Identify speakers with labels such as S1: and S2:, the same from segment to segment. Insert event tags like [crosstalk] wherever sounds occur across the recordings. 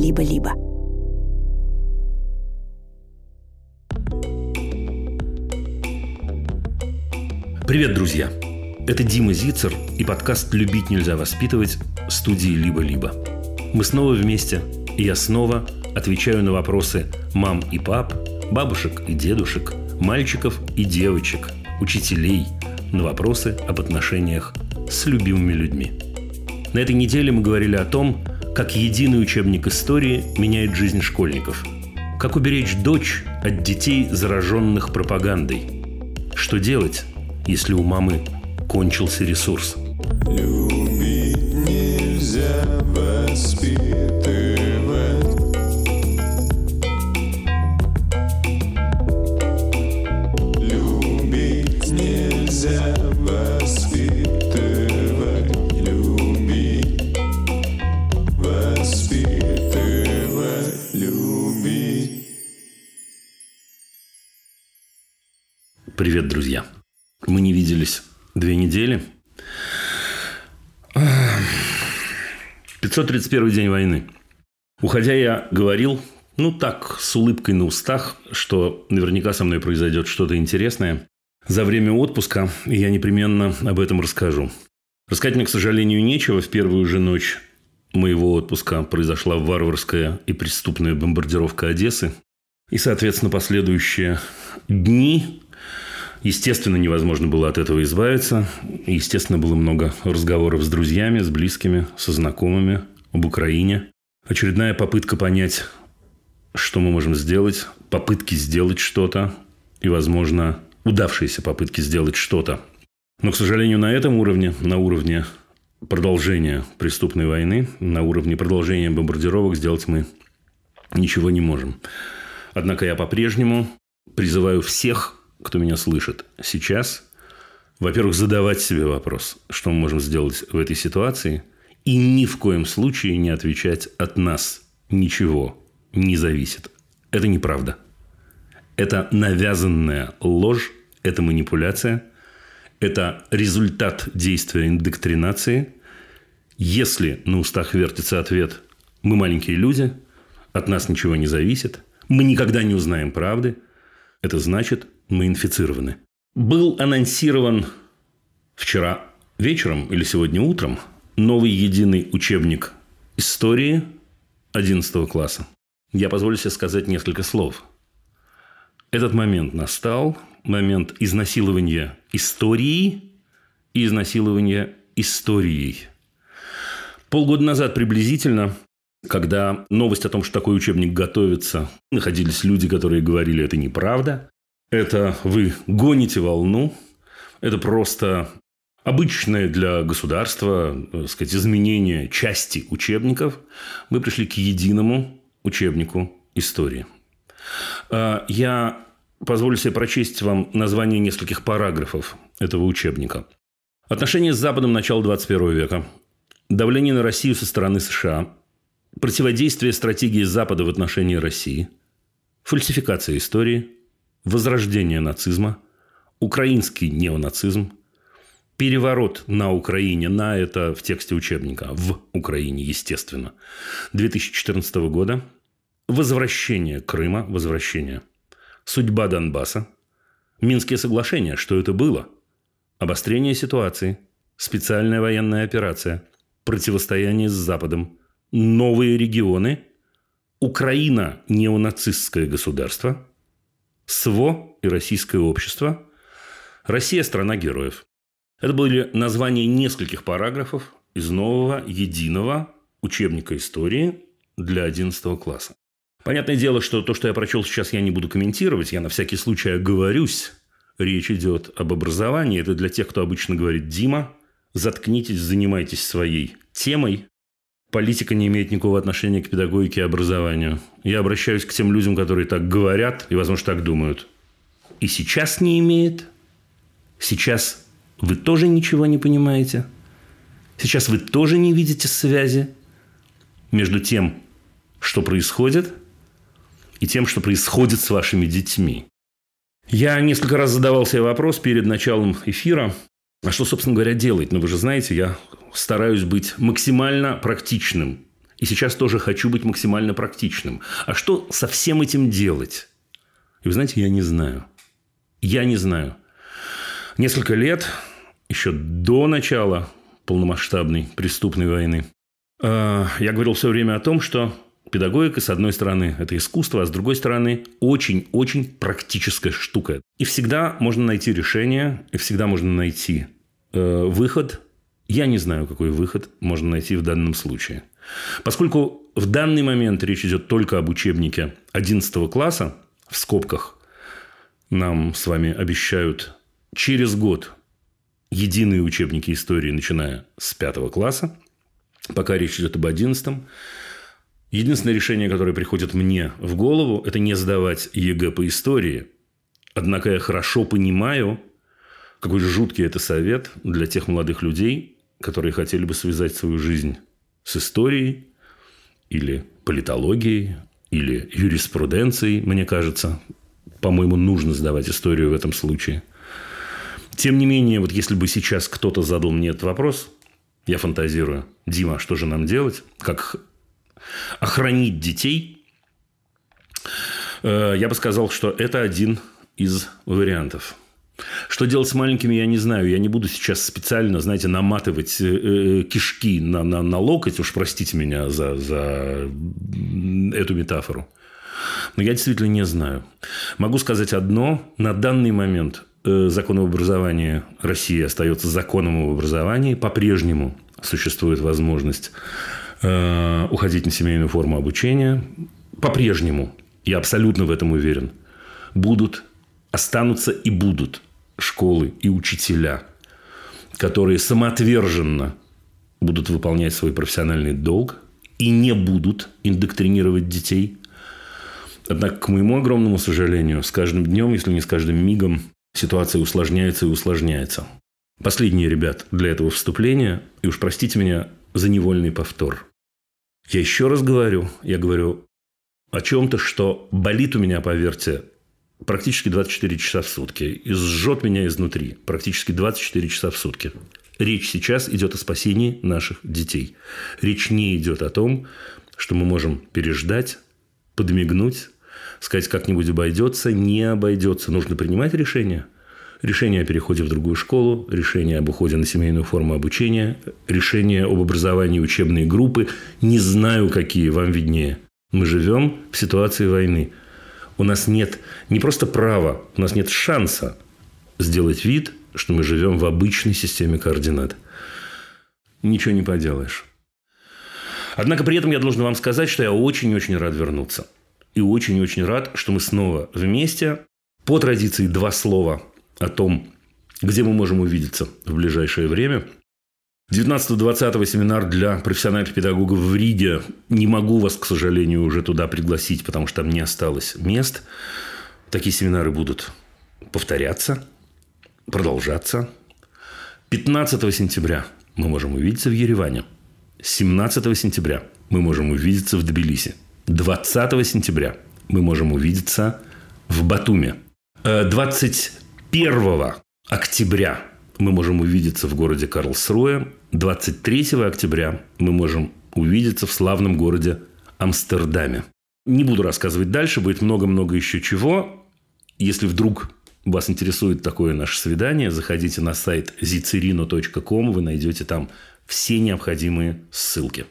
S1: «Либо-либо».
S2: Привет, друзья! Это Дима Зицер и подкаст «Любить нельзя воспитывать» студии «Либо-либо». Мы снова вместе, и я снова отвечаю на вопросы мам и пап, бабушек и дедушек, мальчиков и девочек, учителей, на вопросы об отношениях с любимыми людьми. На этой неделе мы говорили о том, как единый учебник истории меняет жизнь школьников. Как уберечь дочь от детей, зараженных пропагандой. Что делать, если у мамы кончился ресурс?
S3: Любить
S2: 531 день войны. Уходя, я говорил, ну так, с улыбкой на устах, что наверняка со мной произойдет что-то интересное. За время отпуска я непременно об этом расскажу. Рассказать мне, к сожалению, нечего. В первую же ночь моего отпуска произошла варварская и преступная бомбардировка Одессы. И, соответственно, последующие дни Естественно, невозможно было от этого избавиться. Естественно, было много разговоров с друзьями, с близкими, со знакомыми об Украине. Очередная попытка понять, что мы можем сделать, попытки сделать что-то и, возможно, удавшиеся попытки сделать что-то. Но, к сожалению, на этом уровне, на уровне продолжения преступной войны, на уровне продолжения бомбардировок сделать мы ничего не можем. Однако я по-прежнему призываю всех кто меня слышит сейчас, во-первых, задавать себе вопрос, что мы можем сделать в этой ситуации, и ни в коем случае не отвечать от нас ничего не зависит. Это неправда. Это навязанная ложь, это манипуляция, это результат действия индоктринации. Если на устах вертится ответ «мы маленькие люди», от нас ничего не зависит, мы никогда не узнаем правды, это значит, мы инфицированы. Был анонсирован вчера вечером или сегодня утром новый единый учебник истории 11 класса. Я позволю себе сказать несколько слов. Этот момент настал, момент изнасилования истории и изнасилования историей. Полгода назад приблизительно, когда новость о том, что такой учебник готовится, находились люди, которые говорили, это неправда, это вы гоните волну, это просто обычное для государства, так сказать, изменение части учебников. Мы пришли к единому учебнику истории. А, я позволю себе прочесть вам название нескольких параграфов этого учебника. Отношения с Западом начала 21 века. Давление на Россию со стороны США. Противодействие стратегии Запада в отношении России. Фальсификация истории – возрождение нацизма, украинский неонацизм, переворот на Украине, на это в тексте учебника, в Украине, естественно, 2014 года, возвращение Крыма, возвращение, судьба Донбасса, Минские соглашения, что это было, обострение ситуации, специальная военная операция, противостояние с Западом, новые регионы, Украина – неонацистское государство – СВО и российское общество. Россия – страна героев. Это были названия нескольких параграфов из нового единого учебника истории для 11 класса. Понятное дело, что то, что я прочел сейчас, я не буду комментировать. Я на всякий случай оговорюсь. Речь идет об образовании. Это для тех, кто обычно говорит «Дима, заткнитесь, занимайтесь своей темой, политика не имеет никакого отношения к педагогике и образованию. Я обращаюсь к тем людям, которые так говорят и, возможно, так думают. И сейчас не имеет. Сейчас вы тоже ничего не понимаете. Сейчас вы тоже не видите связи между тем, что происходит, и тем, что происходит с вашими детьми. Я несколько раз задавал себе вопрос перед началом эфира, а что, собственно говоря, делать? Ну, вы же знаете, я стараюсь быть максимально практичным И сейчас тоже хочу быть максимально практичным. А что со всем этим делать? И вы знаете, я не знаю. Я не знаю. Несколько лет, еще до начала полномасштабной преступной войны, э, я говорил все время о том, что педагогика, с одной стороны, это искусство, а с другой стороны, очень-очень практическая штука. И всегда можно найти решение, и всегда можно найти э, выход. Я не знаю, какой выход можно найти в данном случае. Поскольку в данный момент речь идет только об учебнике 11 класса, в скобках нам с вами обещают через год единые учебники истории, начиная с 5 класса, пока речь идет об 11 Единственное решение, которое приходит мне в голову, это не сдавать ЕГЭ по истории. Однако я хорошо понимаю, какой жуткий это совет для тех молодых людей, которые хотели бы связать свою жизнь с историей или политологией, или юриспруденцией, мне кажется. По-моему, нужно сдавать историю в этом случае. Тем не менее, вот если бы сейчас кто-то задал мне этот вопрос, я фантазирую, Дима, что же нам делать? Как охранить детей? Э, я бы сказал, что это один из вариантов. Что делать с маленькими, я не знаю. Я не буду сейчас специально, знаете, наматывать э, э, кишки на, на, на локоть. Уж простите меня за, за эту метафору. Но я действительно не знаю. Могу сказать одно. На данный момент закон об образовании России остается законом об образовании. По-прежнему существует возможность уходить на семейную форму обучения. По-прежнему, я абсолютно в этом уверен, будут, останутся и будут школы и учителя, которые самоотверженно будут выполнять свой профессиональный долг и не будут индоктринировать детей. Однако, к моему огромному сожалению, с каждым днем, если не с каждым мигом, ситуация усложняется и усложняется. Последнее, ребят, для этого вступления, и уж простите меня за невольный повтор. Я еще раз говорю, я говорю о чем-то, что болит у меня, поверьте, практически 24 часа в сутки и сжет меня изнутри практически 24 часа в сутки. Речь сейчас идет о спасении наших детей. Речь не идет о том, что мы можем переждать, подмигнуть, сказать, как-нибудь обойдется, не обойдется. Нужно принимать решение. Решение о переходе в другую школу, решение об уходе на семейную форму обучения, решение об образовании учебной группы. Не знаю, какие, вам виднее. Мы живем в ситуации войны – у нас нет не просто права, у нас нет шанса сделать вид, что мы живем в обычной системе координат. Ничего не поделаешь. Однако при этом я должен вам сказать, что я очень-очень рад вернуться. И очень-очень рад, что мы снова вместе. По традиции два слова о том, где мы можем увидеться в ближайшее время. 19-20 семинар для профессиональных педагогов в Риге. Не могу вас, к сожалению, уже туда пригласить, потому что там не осталось мест. Такие семинары будут повторяться, продолжаться. 15 сентября мы можем увидеться в Ереване. 17 сентября мы можем увидеться в Тбилиси. 20 сентября мы можем увидеться в Батуме. 20 э, 1 октября мы можем увидеться в городе Карлсруэ. 23 октября мы можем увидеться в славном городе Амстердаме. Не буду рассказывать дальше, будет много-много еще чего. Если вдруг вас интересует такое наше свидание, заходите на сайт zicerino.com, вы найдете там все необходимые ссылки.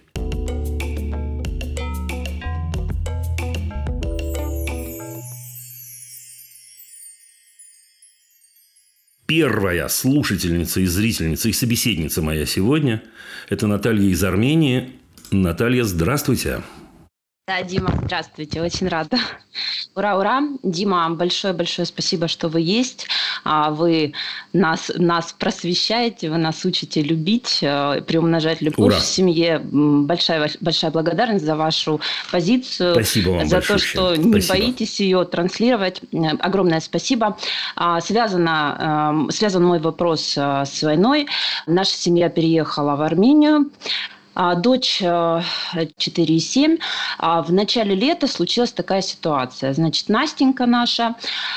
S2: Первая слушательница и зрительница и собеседница моя сегодня – это Наталья из Армении. Наталья, здравствуйте.
S1: Да, Дима, здравствуйте, очень рада. Ура, ура. Дима, большое-большое спасибо, что вы есть. А, вы нас, нас просвещаете, вы нас учите любить, э, приумножать любовь ура. в семье. Большая, большая благодарность за вашу позицию.
S2: Спасибо вам
S1: За
S2: большое.
S1: то, что спасибо. не боитесь ее транслировать. Огромное спасибо. А, связано, эм, связан мой вопрос э, с войной. Наша семья переехала в Армению. А дочь 4,7. А в начале лета случилась такая ситуация. Значит, Настенька наша,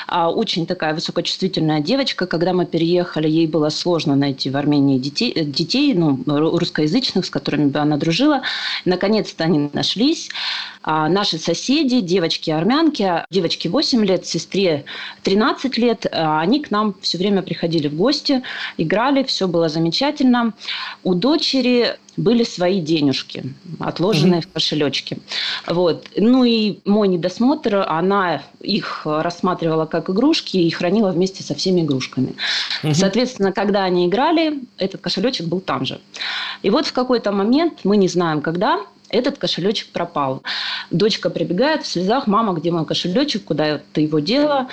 S1: а, очень такая высокочувствительная девочка. Когда мы переехали, ей было сложно найти в Армении детей, детей ну, русскоязычных, с которыми бы она дружила. Наконец-то они нашлись. Наши соседи, девочки-армянки, девочке 8 лет, сестре 13 лет, они к нам все время приходили в гости, играли, все было замечательно. У дочери были свои денежки, отложенные mm-hmm. в кошелечке. Вот. Ну и мой недосмотр, она их рассматривала как игрушки и хранила вместе со всеми игрушками. Mm-hmm. Соответственно, когда они играли, этот кошелечек был там же. И вот в какой-то момент, мы не знаем когда, этот кошелечек пропал. Дочка прибегает в слезах, мама, где мой кошелечек, куда ты его дела?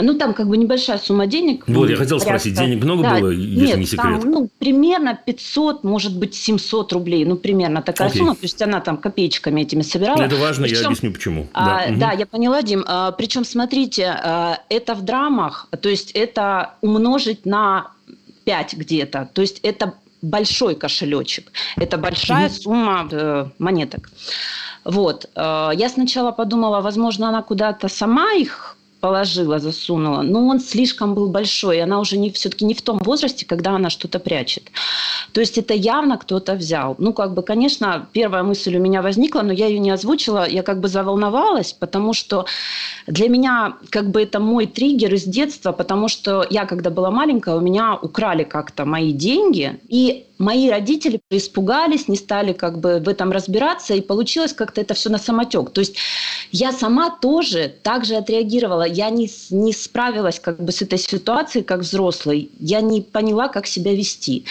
S1: Ну, там как бы небольшая сумма денег.
S2: Вот, я хотел порядка. спросить, денег много да, было, если
S1: нет,
S2: не секрет?
S1: Там, ну, примерно 500, может быть, 700 рублей. Ну, примерно такая Окей. сумма. То есть, она там копеечками этими собирала.
S2: Это важно, причем, я объясню, почему.
S1: А, да. Угу. да, я поняла, Дим. А, причем, смотрите, а, это в драмах, то есть, это умножить на 5 где-то. То есть, это большой кошелечек. Это большая угу. сумма э, монеток. Вот. Э, я сначала подумала, возможно, она куда-то сама их положила, засунула, но он слишком был большой, и она уже не, все-таки не в том возрасте, когда она что-то прячет. То есть это явно кто-то взял. Ну, как бы, конечно, первая мысль у меня возникла, но я ее не озвучила, я как бы заволновалась, потому что для меня как бы это мой триггер из детства, потому что я, когда была маленькая, у меня украли как-то мои деньги, и мои родители испугались, не стали как бы в этом разбираться, и получилось как-то это все на самотек. То есть я сама тоже так же отреагировала. Я не, не справилась как бы с этой ситуацией как взрослый. Я не поняла, как себя вести.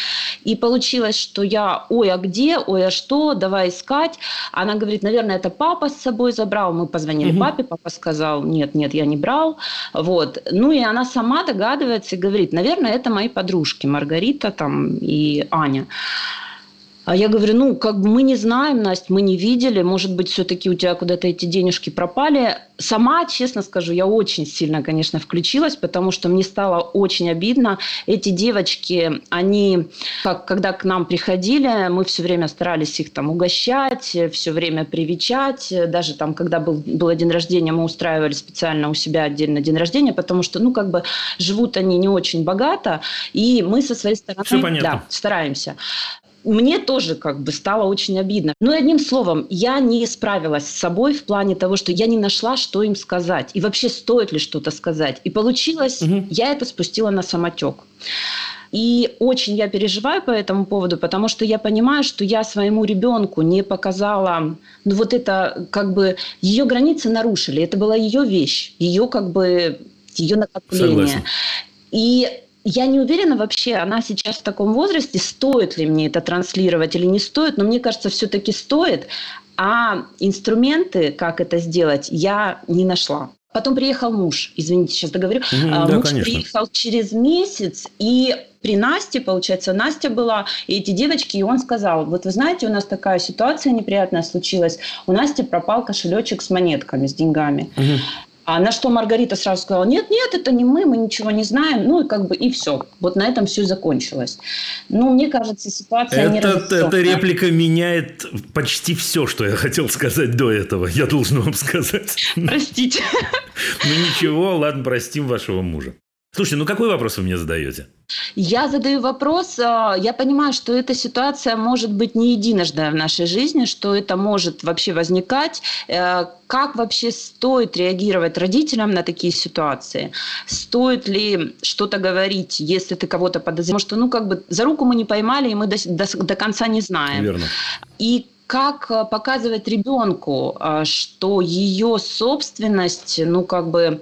S1: И получилось, что я, ой, а где, ой, а что, давай искать. Она говорит, наверное, это папа с собой забрал. Мы позвонили угу. папе, папа сказал, нет, нет, я не брал. Вот. Ну и она сама догадывается и говорит, наверное, это мои подружки Маргарита там и Аня образования. А я говорю, ну, как бы мы не знаем, Настя, мы не видели, может быть, все-таки у тебя куда-то эти денежки пропали. Сама, честно скажу, я очень сильно, конечно, включилась, потому что мне стало очень обидно. Эти девочки, они, как, когда к нам приходили, мы все время старались их там угощать, все время привечать. Даже там, когда был, был день рождения, мы устраивали специально у себя отдельно день рождения, потому что, ну, как бы живут они не очень богато, и мы со своей стороны да, стараемся мне тоже как бы стало очень обидно. Но одним словом, я не справилась с собой в плане того, что я не нашла, что им сказать. И вообще, стоит ли что-то сказать. И получилось, угу. я это спустила на самотек. И очень я переживаю по этому поводу, потому что я понимаю, что я своему ребенку не показала, ну вот это как бы ее границы нарушили, это была ее вещь, ее как бы ее накопление. Согласен. И я не уверена вообще, она сейчас в таком возрасте, стоит ли мне это транслировать или не стоит, но мне кажется, все-таки стоит. А инструменты, как это сделать, я не нашла. Потом приехал муж, извините, сейчас договорю. Mm, да, муж конечно. приехал через месяц, и при Насте, получается, Настя была, и эти девочки, и он сказал, вот вы знаете, у нас такая ситуация неприятная случилась, у Насти пропал кошелечек с монетками, с деньгами. Угу. А на что Маргарита сразу сказала, нет, нет, это не мы, мы ничего не знаем. Ну и как бы и все. Вот на этом все закончилось. Ну, мне кажется, ситуация
S2: это, не Эта реплика меняет почти все, что я хотел сказать до этого. Я должен вам сказать.
S1: Простите.
S2: Ну ничего, ладно, простим вашего мужа. Слушайте, ну какой вопрос вы мне задаете?
S1: Я задаю вопрос, а, я понимаю, что эта ситуация может быть не единожды в нашей жизни, что это может вообще возникать. Э, как вообще стоит реагировать родителям на такие ситуации? Стоит ли что-то говорить, если ты кого-то подозреваешь? Что, ну, как бы за руку мы не поймали, и мы до, до, до конца не знаем.
S2: Верно.
S1: И как э, показывать ребенку, а, что ее собственность, ну, как бы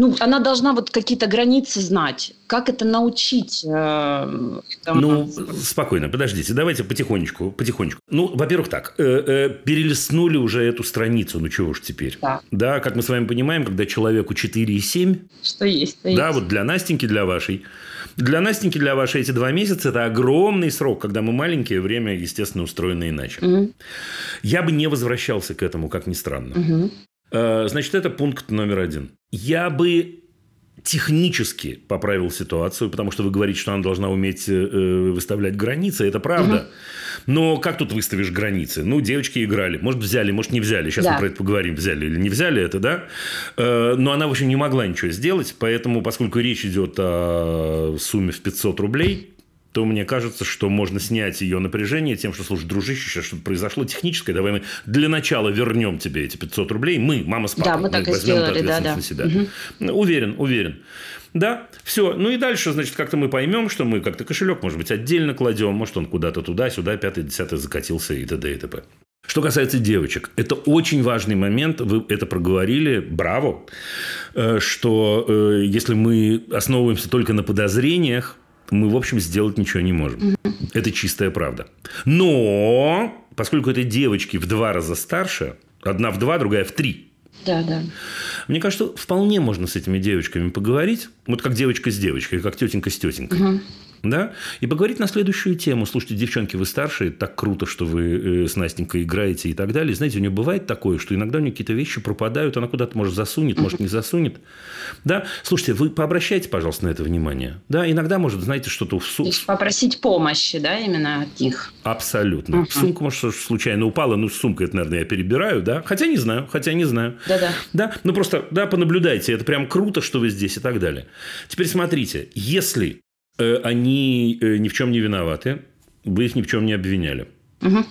S1: ну, она должна вот какие-то границы знать. Как это научить? Э,
S2: там... Ну, спокойно, подождите, давайте потихонечку, потихонечку. Ну, во-первых, так, э, э, перелистнули уже эту страницу, ну чего уж теперь.
S1: Да.
S2: Да, как мы с вами понимаем, когда человеку 4,7...
S1: Что есть, что
S2: Да,
S1: есть.
S2: вот для Настеньки, для вашей. Для Настеньки, для вашей эти два месяца – это огромный срок, когда мы маленькие, время, естественно, устроено иначе.
S1: Угу.
S2: Я бы не возвращался к этому, как ни странно.
S1: Угу.
S2: Значит, это пункт номер один. Я бы технически поправил ситуацию, потому что вы говорите, что она должна уметь э, выставлять границы, это правда. Угу. Но как тут выставишь границы? Ну, девочки играли, может, взяли, может, не взяли. Сейчас да. мы про это поговорим, взяли или не взяли это, да? Э, но она, в общем, не могла ничего сделать, поэтому, поскольку речь идет о сумме в 500 рублей, то мне кажется, что можно снять ее напряжение тем, что, слушай, дружище, сейчас что-то произошло техническое, давай мы для начала вернем тебе эти 500 рублей. Мы, мама с папой,
S1: да, мы так и сделали, да, да.
S2: на себя. Угу. Уверен, уверен. Да, все. Ну и дальше, значит, как-то мы поймем, что мы как-то кошелек, может быть, отдельно кладем, может, он куда-то туда-сюда, пятый, десятый закатился и т.д. и т.п. Что касается девочек, это очень важный момент, вы это проговорили, браво, э, что э, если мы основываемся только на подозрениях, мы, в общем, сделать ничего не можем. Это чистая правда. Но, поскольку это девочки в два раза старше, одна в два, другая в три.
S1: Да, да.
S2: Мне кажется, вполне можно с этими девочками поговорить. Вот как девочка с девочкой, как тетенька с тетенькой. Угу да, и поговорить на следующую тему. Слушайте, девчонки, вы старшие, так круто, что вы э, с Настенькой играете и так далее. Знаете, у нее бывает такое, что иногда у нее какие-то вещи пропадают, она куда-то, может, засунет, может, не засунет. Да, слушайте, вы пообращайте, пожалуйста, на это внимание. Да, иногда, может, знаете, что-то в
S1: сумку... Попросить помощи, да, именно от них.
S2: Абсолютно. В сумку, может, случайно упала, ну, сумка, это, наверное, я перебираю, да, хотя не знаю, хотя не знаю.
S1: Да-да.
S2: Да, ну, просто, да, понаблюдайте, это прям круто, что вы здесь и так далее. Теперь смотрите, если они э, ни в чем не виноваты, вы их ни в чем не обвиняли. Угу.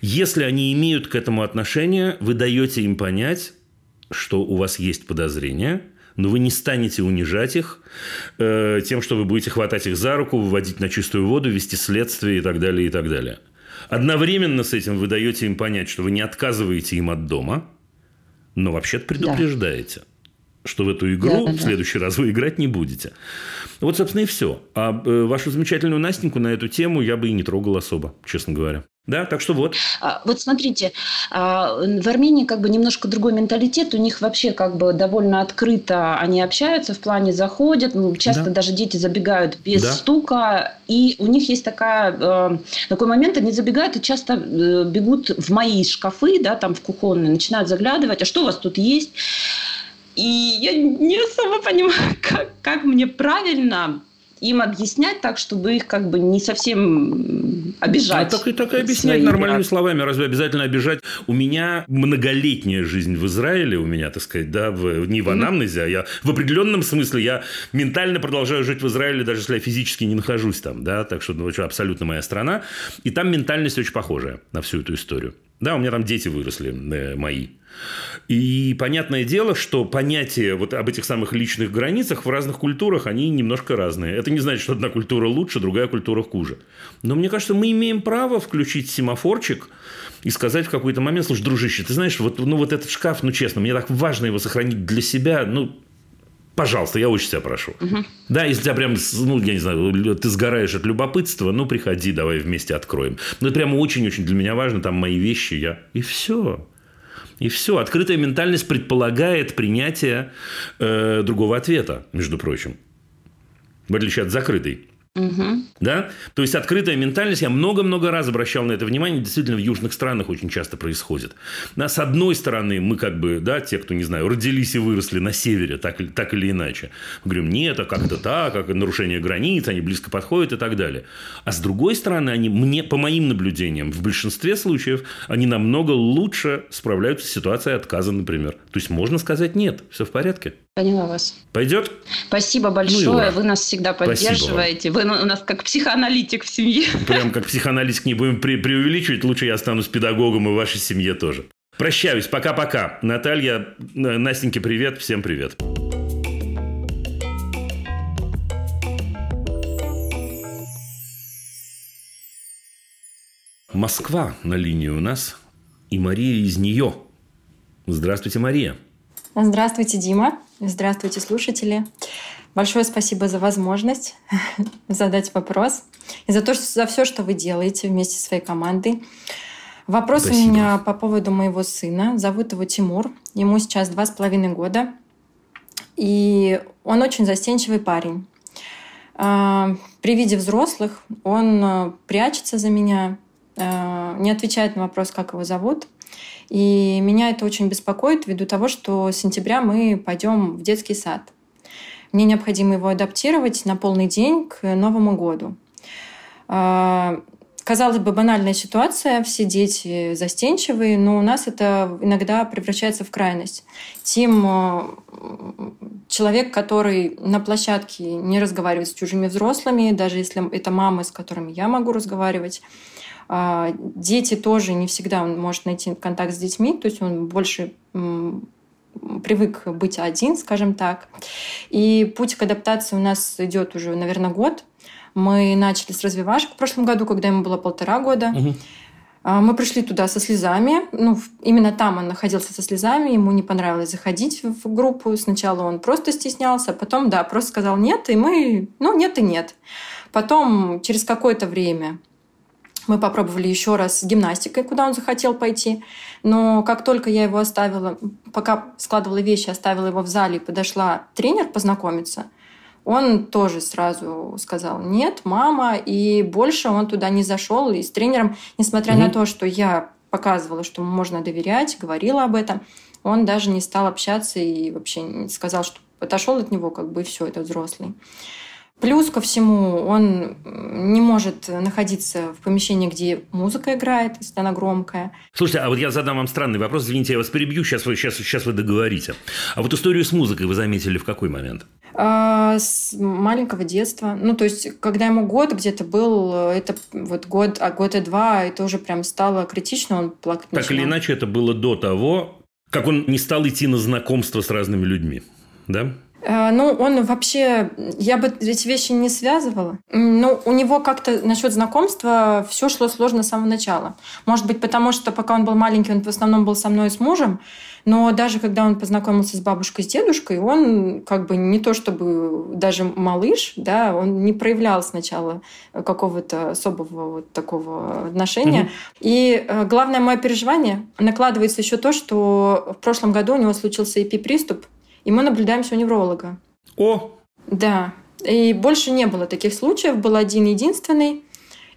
S2: Если они имеют к этому отношение, вы даете им понять, что у вас есть подозрения, но вы не станете унижать их э, тем, что вы будете хватать их за руку, выводить на чистую воду, вести следствие и так далее, и так далее. Одновременно с этим вы даете им понять, что вы не отказываете им от дома, но вообще-то предупреждаете. Да что в эту игру да, да, в следующий раз вы играть не будете. Вот, собственно, и все. А э, вашу замечательную Настеньку на эту тему я бы и не трогал особо, честно говоря. Да, так что вот.
S1: А, вот смотрите, а, в Армении как бы немножко другой менталитет, у них вообще как бы довольно открыто они общаются, в плане заходят, ну, часто да. даже дети забегают без да. стука, и у них есть такая, э, такой момент, они забегают и часто э, бегут в мои шкафы, да, там в кухонные, начинают заглядывать, а что у вас тут есть? И я не особо понимаю, [laughs] как, как мне правильно им объяснять так, чтобы их как бы не совсем обижать.
S2: А так и так и объяснять нормальными брат. словами. Разве обязательно обижать? У меня многолетняя жизнь в Израиле, у меня, так сказать, да, в, не в анамнезе, а я в определенном смысле я ментально продолжаю жить в Израиле, даже если я физически не нахожусь там, да, так что, ну, абсолютно моя страна. И там ментальность очень похожая на всю эту историю. Да, у меня там дети выросли э, мои. И понятное дело, что понятие вот об этих самых личных границах в разных культурах, они немножко разные. Это не значит, что одна культура лучше, другая культура хуже. Но мне кажется, мы имеем право включить семафорчик и сказать в какой-то момент, слушай, дружище, ты знаешь, вот, ну, вот этот шкаф, ну, честно, мне так важно его сохранить для себя, ну, Пожалуйста, я очень тебя прошу. Угу. Да, если тебя прям, ну, я не знаю, ты сгораешь от любопытства, ну, приходи, давай вместе откроем. Ну, это прямо очень-очень для меня важно, там мои вещи, я... И все. И все. Открытая ментальность предполагает принятие э, другого ответа, между прочим. В отличие от закрытой. Угу. Да? То есть открытая ментальность, я много-много раз обращал на это внимание, действительно в южных странах очень часто происходит. Да, с одной стороны, мы как бы, да, те, кто, не знаю, родились и выросли на севере, так, так или иначе, мы говорим, нет, а как-то так, как нарушение границ, они близко подходят и так далее. А с другой стороны, они, мне, по моим наблюдениям, в большинстве случаев, они намного лучше справляются с ситуацией отказа, например. То есть можно сказать нет, все в порядке.
S1: Поняла вас.
S2: Пойдет?
S1: Спасибо большое. Ну Вы нас всегда поддерживаете. Вы у нас как психоаналитик в семье.
S2: Прям как психоаналитик не будем пре преувеличивать. Лучше я останусь педагогом и в вашей семье тоже. Прощаюсь. Пока-пока. Наталья, Настеньке привет. Всем привет. Москва на линии у нас. И Мария из нее. Здравствуйте, Мария.
S4: Здравствуйте, Дима. Здравствуйте, слушатели. Большое спасибо за возможность [laughs] задать вопрос и за то, что, за все, что вы делаете вместе со своей командой. Вопрос спасибо. у меня по поводу моего сына. Зовут его Тимур. Ему сейчас два с половиной года. И он очень застенчивый парень. А, при виде взрослых он а, прячется за меня, а, не отвечает на вопрос, как его зовут. И меня это очень беспокоит ввиду того, что с сентября мы пойдем в детский сад. Мне необходимо его адаптировать на полный день к Новому году. А, казалось бы, банальная ситуация, все дети застенчивые, но у нас это иногда превращается в крайность. Тим э, человек, который на площадке не разговаривает с чужими взрослыми, даже если это мамы, с которыми я могу разговаривать. А, дети тоже не всегда он может найти контакт с детьми, то есть он больше привык быть один, скажем так. И путь к адаптации у нас идет уже, наверное, год. Мы начали с развивашек в прошлом году, когда ему было полтора года. Угу. Мы пришли туда со слезами. Ну, именно там он находился со слезами. Ему не понравилось заходить в группу. Сначала он просто стеснялся, потом, да, просто сказал нет, и мы, ну, нет и нет. Потом, через какое-то время, мы попробовали еще раз с гимнастикой, куда он захотел пойти. Но как только я его оставила, пока складывала вещи, оставила его в зале и подошла тренер познакомиться – он тоже сразу сказал нет, мама, и больше он туда не зашел. И с тренером, несмотря угу. на то, что я показывала, что можно доверять, говорила об этом, он даже не стал общаться и вообще сказал, что отошел от него, как бы и все, это взрослый. Плюс ко всему, он не может находиться в помещении, где музыка играет, если она громкая.
S2: Слушайте, а вот я задам вам странный вопрос, извините, я вас перебью, сейчас вы, сейчас, сейчас вы договорите. А вот историю с музыкой вы заметили в какой момент?
S4: А, с маленького детства. Ну, то есть, когда ему год где-то был, это вот год, а год и два, это уже прям стало критично, он плакать
S2: Так начинал. или иначе, это было до того, как он не стал идти на знакомство с разными людьми, да?
S4: А, ну, он вообще, я бы эти вещи не связывала. Ну, у него как-то насчет знакомства все шло сложно с самого начала. Может быть, потому что пока он был маленький, он в основном был со мной и с мужем. Но даже когда он познакомился с бабушкой, с дедушкой, он как бы не то чтобы даже малыш, да, он не проявлял сначала какого-то особого вот такого отношения. Угу. И э, главное мое переживание накладывается еще то, что в прошлом году у него случился эпиприступ, и мы наблюдаемся у невролога.
S2: О!
S4: Да. И больше не было таких случаев, был один единственный.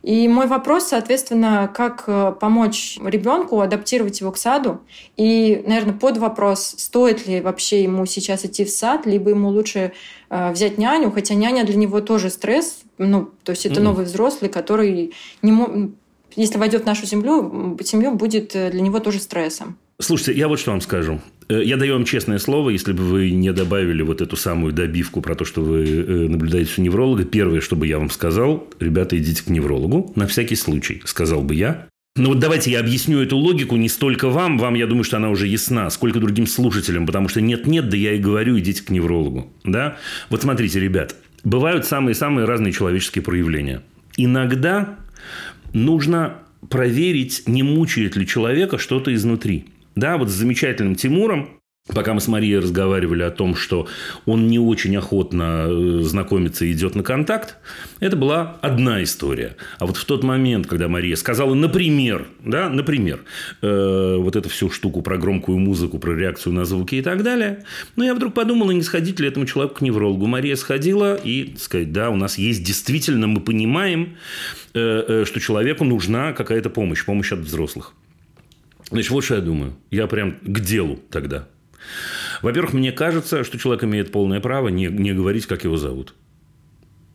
S4: И мой вопрос, соответственно, как э, помочь ребенку адаптировать его к саду. И, наверное, под вопрос, стоит ли вообще ему сейчас идти в сад, либо ему лучше э, взять няню, хотя няня для него тоже стресс. Ну, то есть это mm-hmm. новый взрослый, который не если войдет в нашу семью, семью будет э, для него тоже стрессом.
S2: Слушайте, я вот что вам скажу. Э, я даю вам честное слово, если бы вы не добавили вот эту самую добивку про то, что вы э, наблюдаете у невролога, первое, что бы я вам сказал, ребята, идите к неврологу, на всякий случай, сказал бы я. Но вот давайте я объясню эту логику не столько вам, вам, я думаю, что она уже ясна, сколько другим слушателям, потому что нет-нет, да я и говорю, идите к неврологу. Да? Вот смотрите, ребят, бывают самые-самые разные человеческие проявления. Иногда нужно проверить, не мучает ли человека что-то изнутри. Да, вот с замечательным Тимуром Пока мы с Марией разговаривали о том, что он не очень охотно э, знакомится и идет на контакт, это была одна история. А вот в тот момент, когда Мария сказала, например, да, например, э, вот эту всю штуку про громкую музыку, про реакцию на звуки и так далее, ну, я вдруг подумала, не сходить ли этому человеку к неврологу. Мария сходила и, сказать, да, у нас есть действительно, мы понимаем, э, э, что человеку нужна какая-то помощь, помощь от взрослых. Значит, вот что я думаю. Я прям к делу тогда. Во-первых, мне кажется, что человек имеет полное право не, не говорить, как его зовут.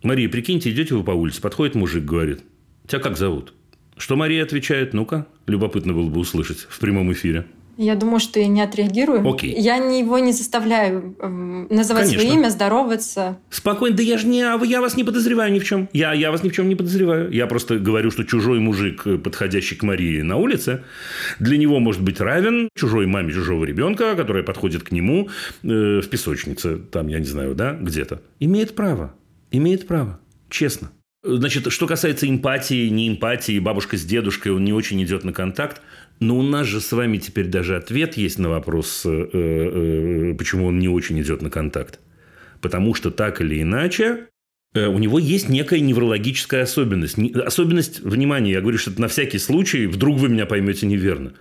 S2: Мария, прикиньте, идете вы по улице, подходит мужик, говорит, тебя как зовут? Что Мария отвечает? Ну-ка, любопытно было бы услышать в прямом эфире.
S4: Я думаю, что я не отреагирую.
S2: Окей.
S4: Я его не заставляю э, называть Конечно. свое имя, здороваться.
S2: Спокойно. Да я же не, я вас не подозреваю ни в чем. Я, я вас ни в чем не подозреваю. Я просто говорю, что чужой мужик, э, подходящий к Марии на улице, для него может быть равен чужой маме чужого ребенка, которая подходит к нему э, в песочнице, там, я не знаю, да, где-то. Имеет право. Имеет право. Честно. Значит, что касается эмпатии, не эмпатии, бабушка с дедушкой, он не очень идет на контакт. Но у нас же с вами теперь даже ответ есть на вопрос, э, э, почему он не очень идет на контакт. Потому что так или иначе э, у него есть некая неврологическая особенность. Особенность, внимание, я говорю, что это на всякий случай, вдруг вы меня поймете неверно.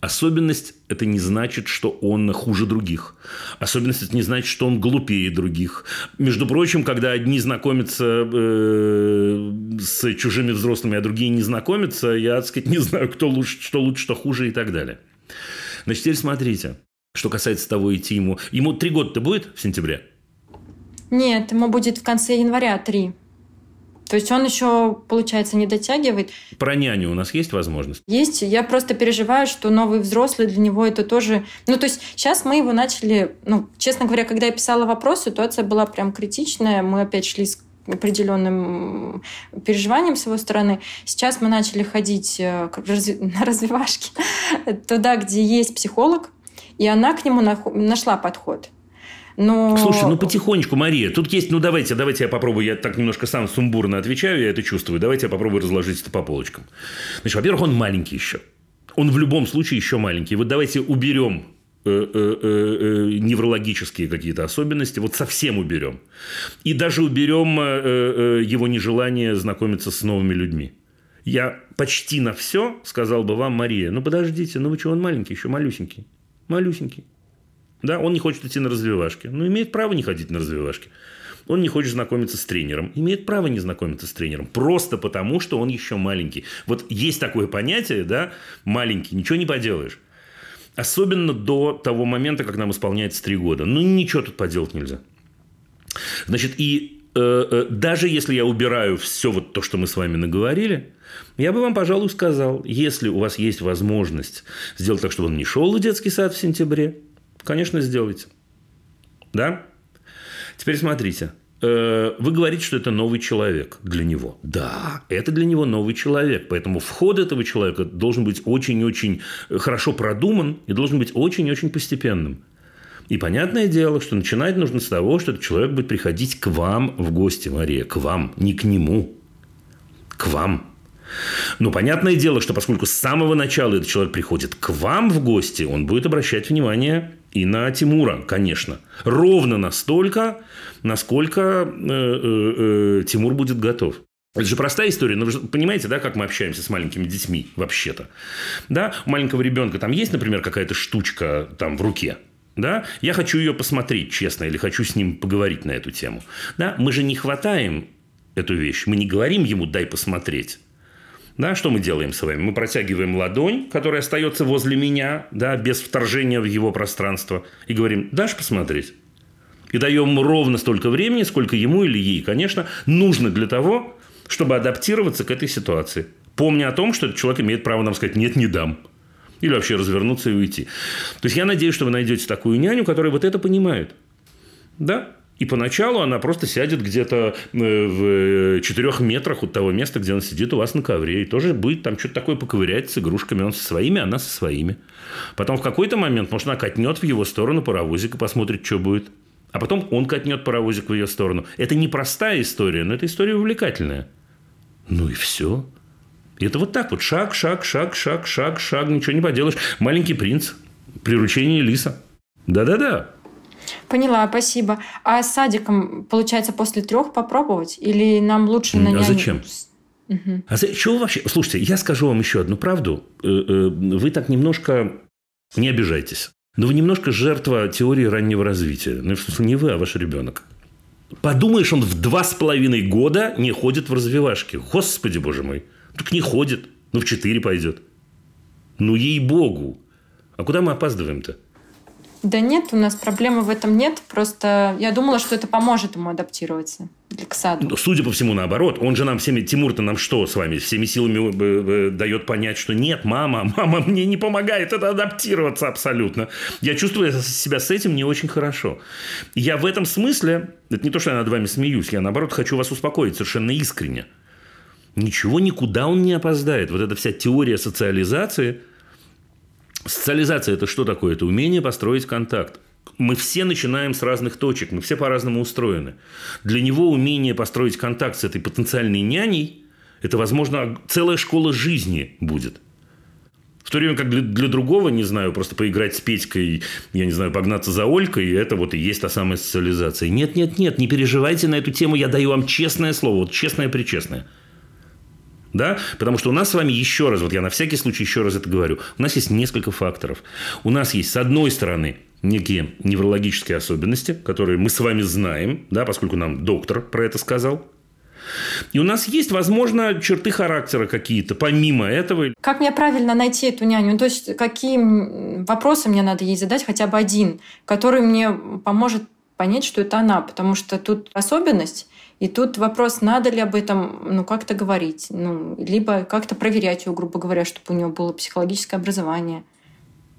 S2: Особенность – это не значит, что он хуже других. Особенность – это не значит, что он глупее других. Между прочим, когда одни знакомятся э, с чужими взрослыми, а другие не знакомятся, я, так сказать, не знаю, кто лучше, что лучше, что хуже и так далее. Значит, теперь смотрите. Что касается того, идти ему... Ему три года-то будет в сентябре?
S4: Нет, ему будет в конце января три. То есть он еще, получается, не дотягивает.
S2: Про няню у нас есть возможность?
S4: Есть. Я просто переживаю, что новый взрослый для него это тоже... Ну, то есть сейчас мы его начали... Ну, честно говоря, когда я писала вопрос, ситуация была прям критичная. Мы опять шли с определенным переживанием с его стороны. Сейчас мы начали ходить э, [laughs] на развивашки [laughs] туда, где есть психолог, и она к нему нашла подход. Но...
S2: Слушай, ну потихонечку, Мария. Тут есть, ну давайте, давайте я попробую, я так немножко сам сумбурно отвечаю, я это чувствую. Давайте я попробую разложить это по полочкам. Значит, во-первых, он маленький еще. Он в любом случае еще маленький. Вот давайте уберем э, э, э, неврологические какие-то особенности, вот совсем уберем. И даже уберем его нежелание знакомиться с новыми людьми. Я почти на все сказал бы вам, Мария, ну подождите, ну вы что, он маленький, еще малюсенький. Малюсенький. Да, он не хочет идти на развивашки. Ну, имеет право не ходить на развивашки. Он не хочет знакомиться с тренером. Имеет право не знакомиться с тренером. Просто потому, что он еще маленький. Вот есть такое понятие, да, маленький, ничего не поделаешь. Особенно до того момента, как нам исполняется три года. Ну, ничего тут поделать нельзя. Значит, и э, э, даже если я убираю все вот то, что мы с вами наговорили, я бы вам, пожалуй, сказал, если у вас есть возможность сделать так, чтобы он не шел в детский сад в сентябре, Конечно, сделайте. Да? Теперь смотрите. Э, вы говорите, что это новый человек для него. Да, это для него новый человек. Поэтому вход этого человека должен быть очень-очень хорошо продуман и должен быть очень-очень постепенным. И понятное дело, что начинать нужно с того, что этот человек будет приходить к вам в гости, Мария, к вам, не к нему, к вам. Но понятное дело, что поскольку с самого начала этот человек приходит к вам в гости, он будет обращать внимание и на Тимура, конечно. Ровно настолько, насколько э, э, э, Тимур будет готов. Это же простая история, но вы же понимаете, да, как мы общаемся с маленькими детьми вообще-то. Да, у маленького ребенка там есть, например, какая-то штучка там в руке, да, я хочу ее посмотреть, честно, или хочу с ним поговорить на эту тему. Да, мы же не хватаем эту вещь, мы не говорим ему «дай посмотреть». Да, что мы делаем с вами? Мы протягиваем ладонь, которая остается возле меня, да, без вторжения в его пространство, и говорим, дашь посмотреть? И даем ему ровно столько времени, сколько ему или ей, конечно, нужно для того, чтобы адаптироваться к этой ситуации. Помня о том, что этот человек имеет право нам сказать «нет, не дам». Или вообще развернуться и уйти. То есть, я надеюсь, что вы найдете такую няню, которая вот это понимает. Да? И поначалу она просто сядет где-то э, в э, четырех метрах от того места, где он сидит у вас на ковре. И тоже будет там что-то такое поковырять с игрушками. Он со своими, она со своими. Потом в какой-то момент, может, она катнет в его сторону паровозик и посмотрит, что будет. А потом он катнет паровозик в ее сторону. Это непростая история, но это история увлекательная. Ну и все. И это вот так вот. Шаг, шаг, шаг, шаг, шаг, шаг. Ничего не поделаешь. Маленький принц. Приручение лиса. Да-да-да.
S4: Поняла, спасибо. А с садиком, получается, после трех попробовать? Или нам лучше на
S2: А зачем? Угу. А за... чего вообще? Слушайте, я скажу вам еще одну правду. Э, э, вы так немножко не обижайтесь. Но вы немножко жертва теории раннего развития. Ну, в смысле, не вы, а ваш ребенок. Подумаешь, он в два с половиной года не ходит в развивашки. Господи, боже мой. Так не ходит. Ну, в четыре пойдет. Ну, ей-богу. А куда мы опаздываем-то?
S4: Да нет, у нас проблемы в этом нет. Просто я думала, что это поможет ему адаптироваться к саду.
S2: Ну, судя по всему, наоборот. Он же нам всеми, Тимур-то нам что с вами? Всеми силами э, э, дает понять, что нет, мама, [laughs] мама мне не помогает это адаптироваться абсолютно. Я чувствую себя с этим не очень хорошо. Я в этом смысле, это не то, что я над вами смеюсь, я наоборот хочу вас успокоить совершенно искренне. Ничего никуда он не опоздает. Вот эта вся теория социализации – Социализация – это что такое? Это умение построить контакт. Мы все начинаем с разных точек, мы все по-разному устроены. Для него умение построить контакт с этой потенциальной няней – это, возможно, целая школа жизни будет. В то время как для, для другого, не знаю, просто поиграть с Петькой, я не знаю, погнаться за Олькой, это вот и есть та самая социализация. Нет, нет, нет, не переживайте на эту тему, я даю вам честное слово, вот честное-причестное – да? Потому что у нас с вами еще раз, вот я на всякий случай еще раз это говорю, у нас есть несколько факторов. У нас есть, с одной стороны, некие неврологические особенности, которые мы с вами знаем, да, поскольку нам доктор про это сказал. И у нас есть, возможно, черты характера какие-то, помимо этого.
S4: Как мне правильно найти эту няню? То есть, какие вопросы мне надо ей задать, хотя бы один, который мне поможет понять, что это она, потому что тут особенность, и тут вопрос, надо ли об этом ну, как-то говорить, ну, либо как-то проверять ее, грубо говоря, чтобы у нее было психологическое образование.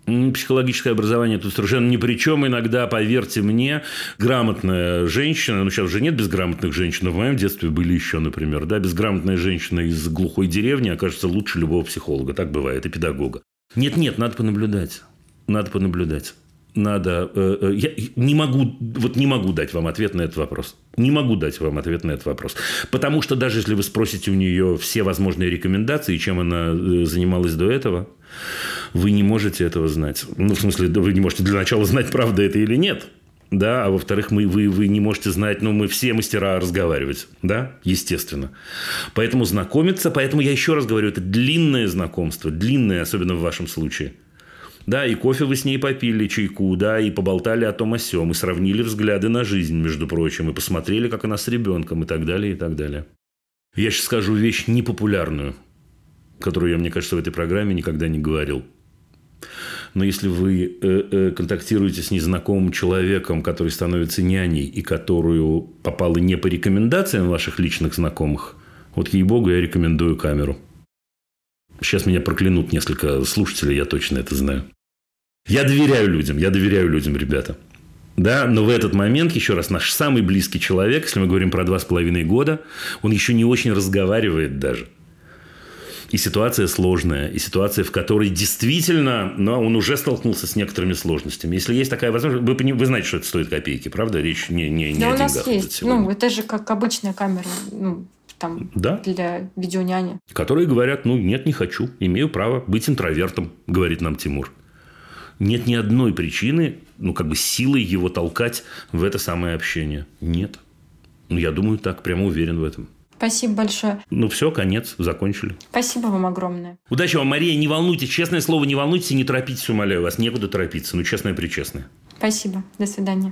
S2: Психологическое образование тут совершенно ни при чем. Иногда, поверьте мне, грамотная женщина, ну сейчас уже нет безграмотных женщин, но в моем детстве были еще, например, да, безграмотная женщина из глухой деревни окажется лучше любого психолога. Так бывает, и педагога. Нет-нет, надо понаблюдать. Надо понаблюдать надо... Э, э, я не могу, вот не могу дать вам ответ на этот вопрос. Не могу дать вам ответ на этот вопрос. Потому что даже если вы спросите у нее все возможные рекомендации, чем она э, занималась до этого, вы не можете этого знать. Ну, в смысле, вы не можете для начала знать, правда это или нет. Да, а во-вторых, мы, вы, вы не можете знать, ну, мы все мастера разговаривать, да, естественно. Поэтому знакомиться, поэтому я еще раз говорю, это длинное знакомство, длинное, особенно в вашем случае – да, и кофе вы с ней попили, чайку, да, и поболтали о том о сём, и сравнили взгляды на жизнь, между прочим, и посмотрели, как она с ребенком, и так далее, и так далее. Я сейчас скажу вещь непопулярную, которую я, мне кажется, в этой программе никогда не говорил. Но если вы э, э, контактируете с незнакомым человеком, который становится няней, и которую попала не по рекомендациям ваших личных знакомых, вот ей-богу, я рекомендую камеру – Сейчас меня проклянут несколько слушателей, я точно это знаю. Я доверяю людям, я доверяю людям, ребята. Да, но в этот момент, еще раз, наш самый близкий человек, если мы говорим про два с половиной года, он еще не очень разговаривает даже. И ситуация сложная, и ситуация, в которой действительно, но он уже столкнулся с некоторыми сложностями. Если есть такая возможность, вы, вы знаете, что это стоит копейки, правда? Речь не, не, не
S4: да
S2: о
S4: у нас
S2: деньгах.
S4: есть. Ну, это же как обычная камера. Ну, там
S2: да?
S4: для видеоняни.
S2: Которые говорят, ну нет, не хочу, имею право быть интровертом, говорит нам Тимур. Нет ни одной причины, ну как бы силой его толкать в это самое общение. Нет. Ну, я думаю, так, прямо уверен в этом.
S4: Спасибо большое.
S2: Ну все, конец, закончили.
S4: Спасибо вам огромное.
S2: Удачи вам, Мария, не волнуйтесь, честное слово, не волнуйтесь и не торопитесь, умоляю вас, некуда торопиться, ну честное-причестное.
S4: Спасибо, до свидания.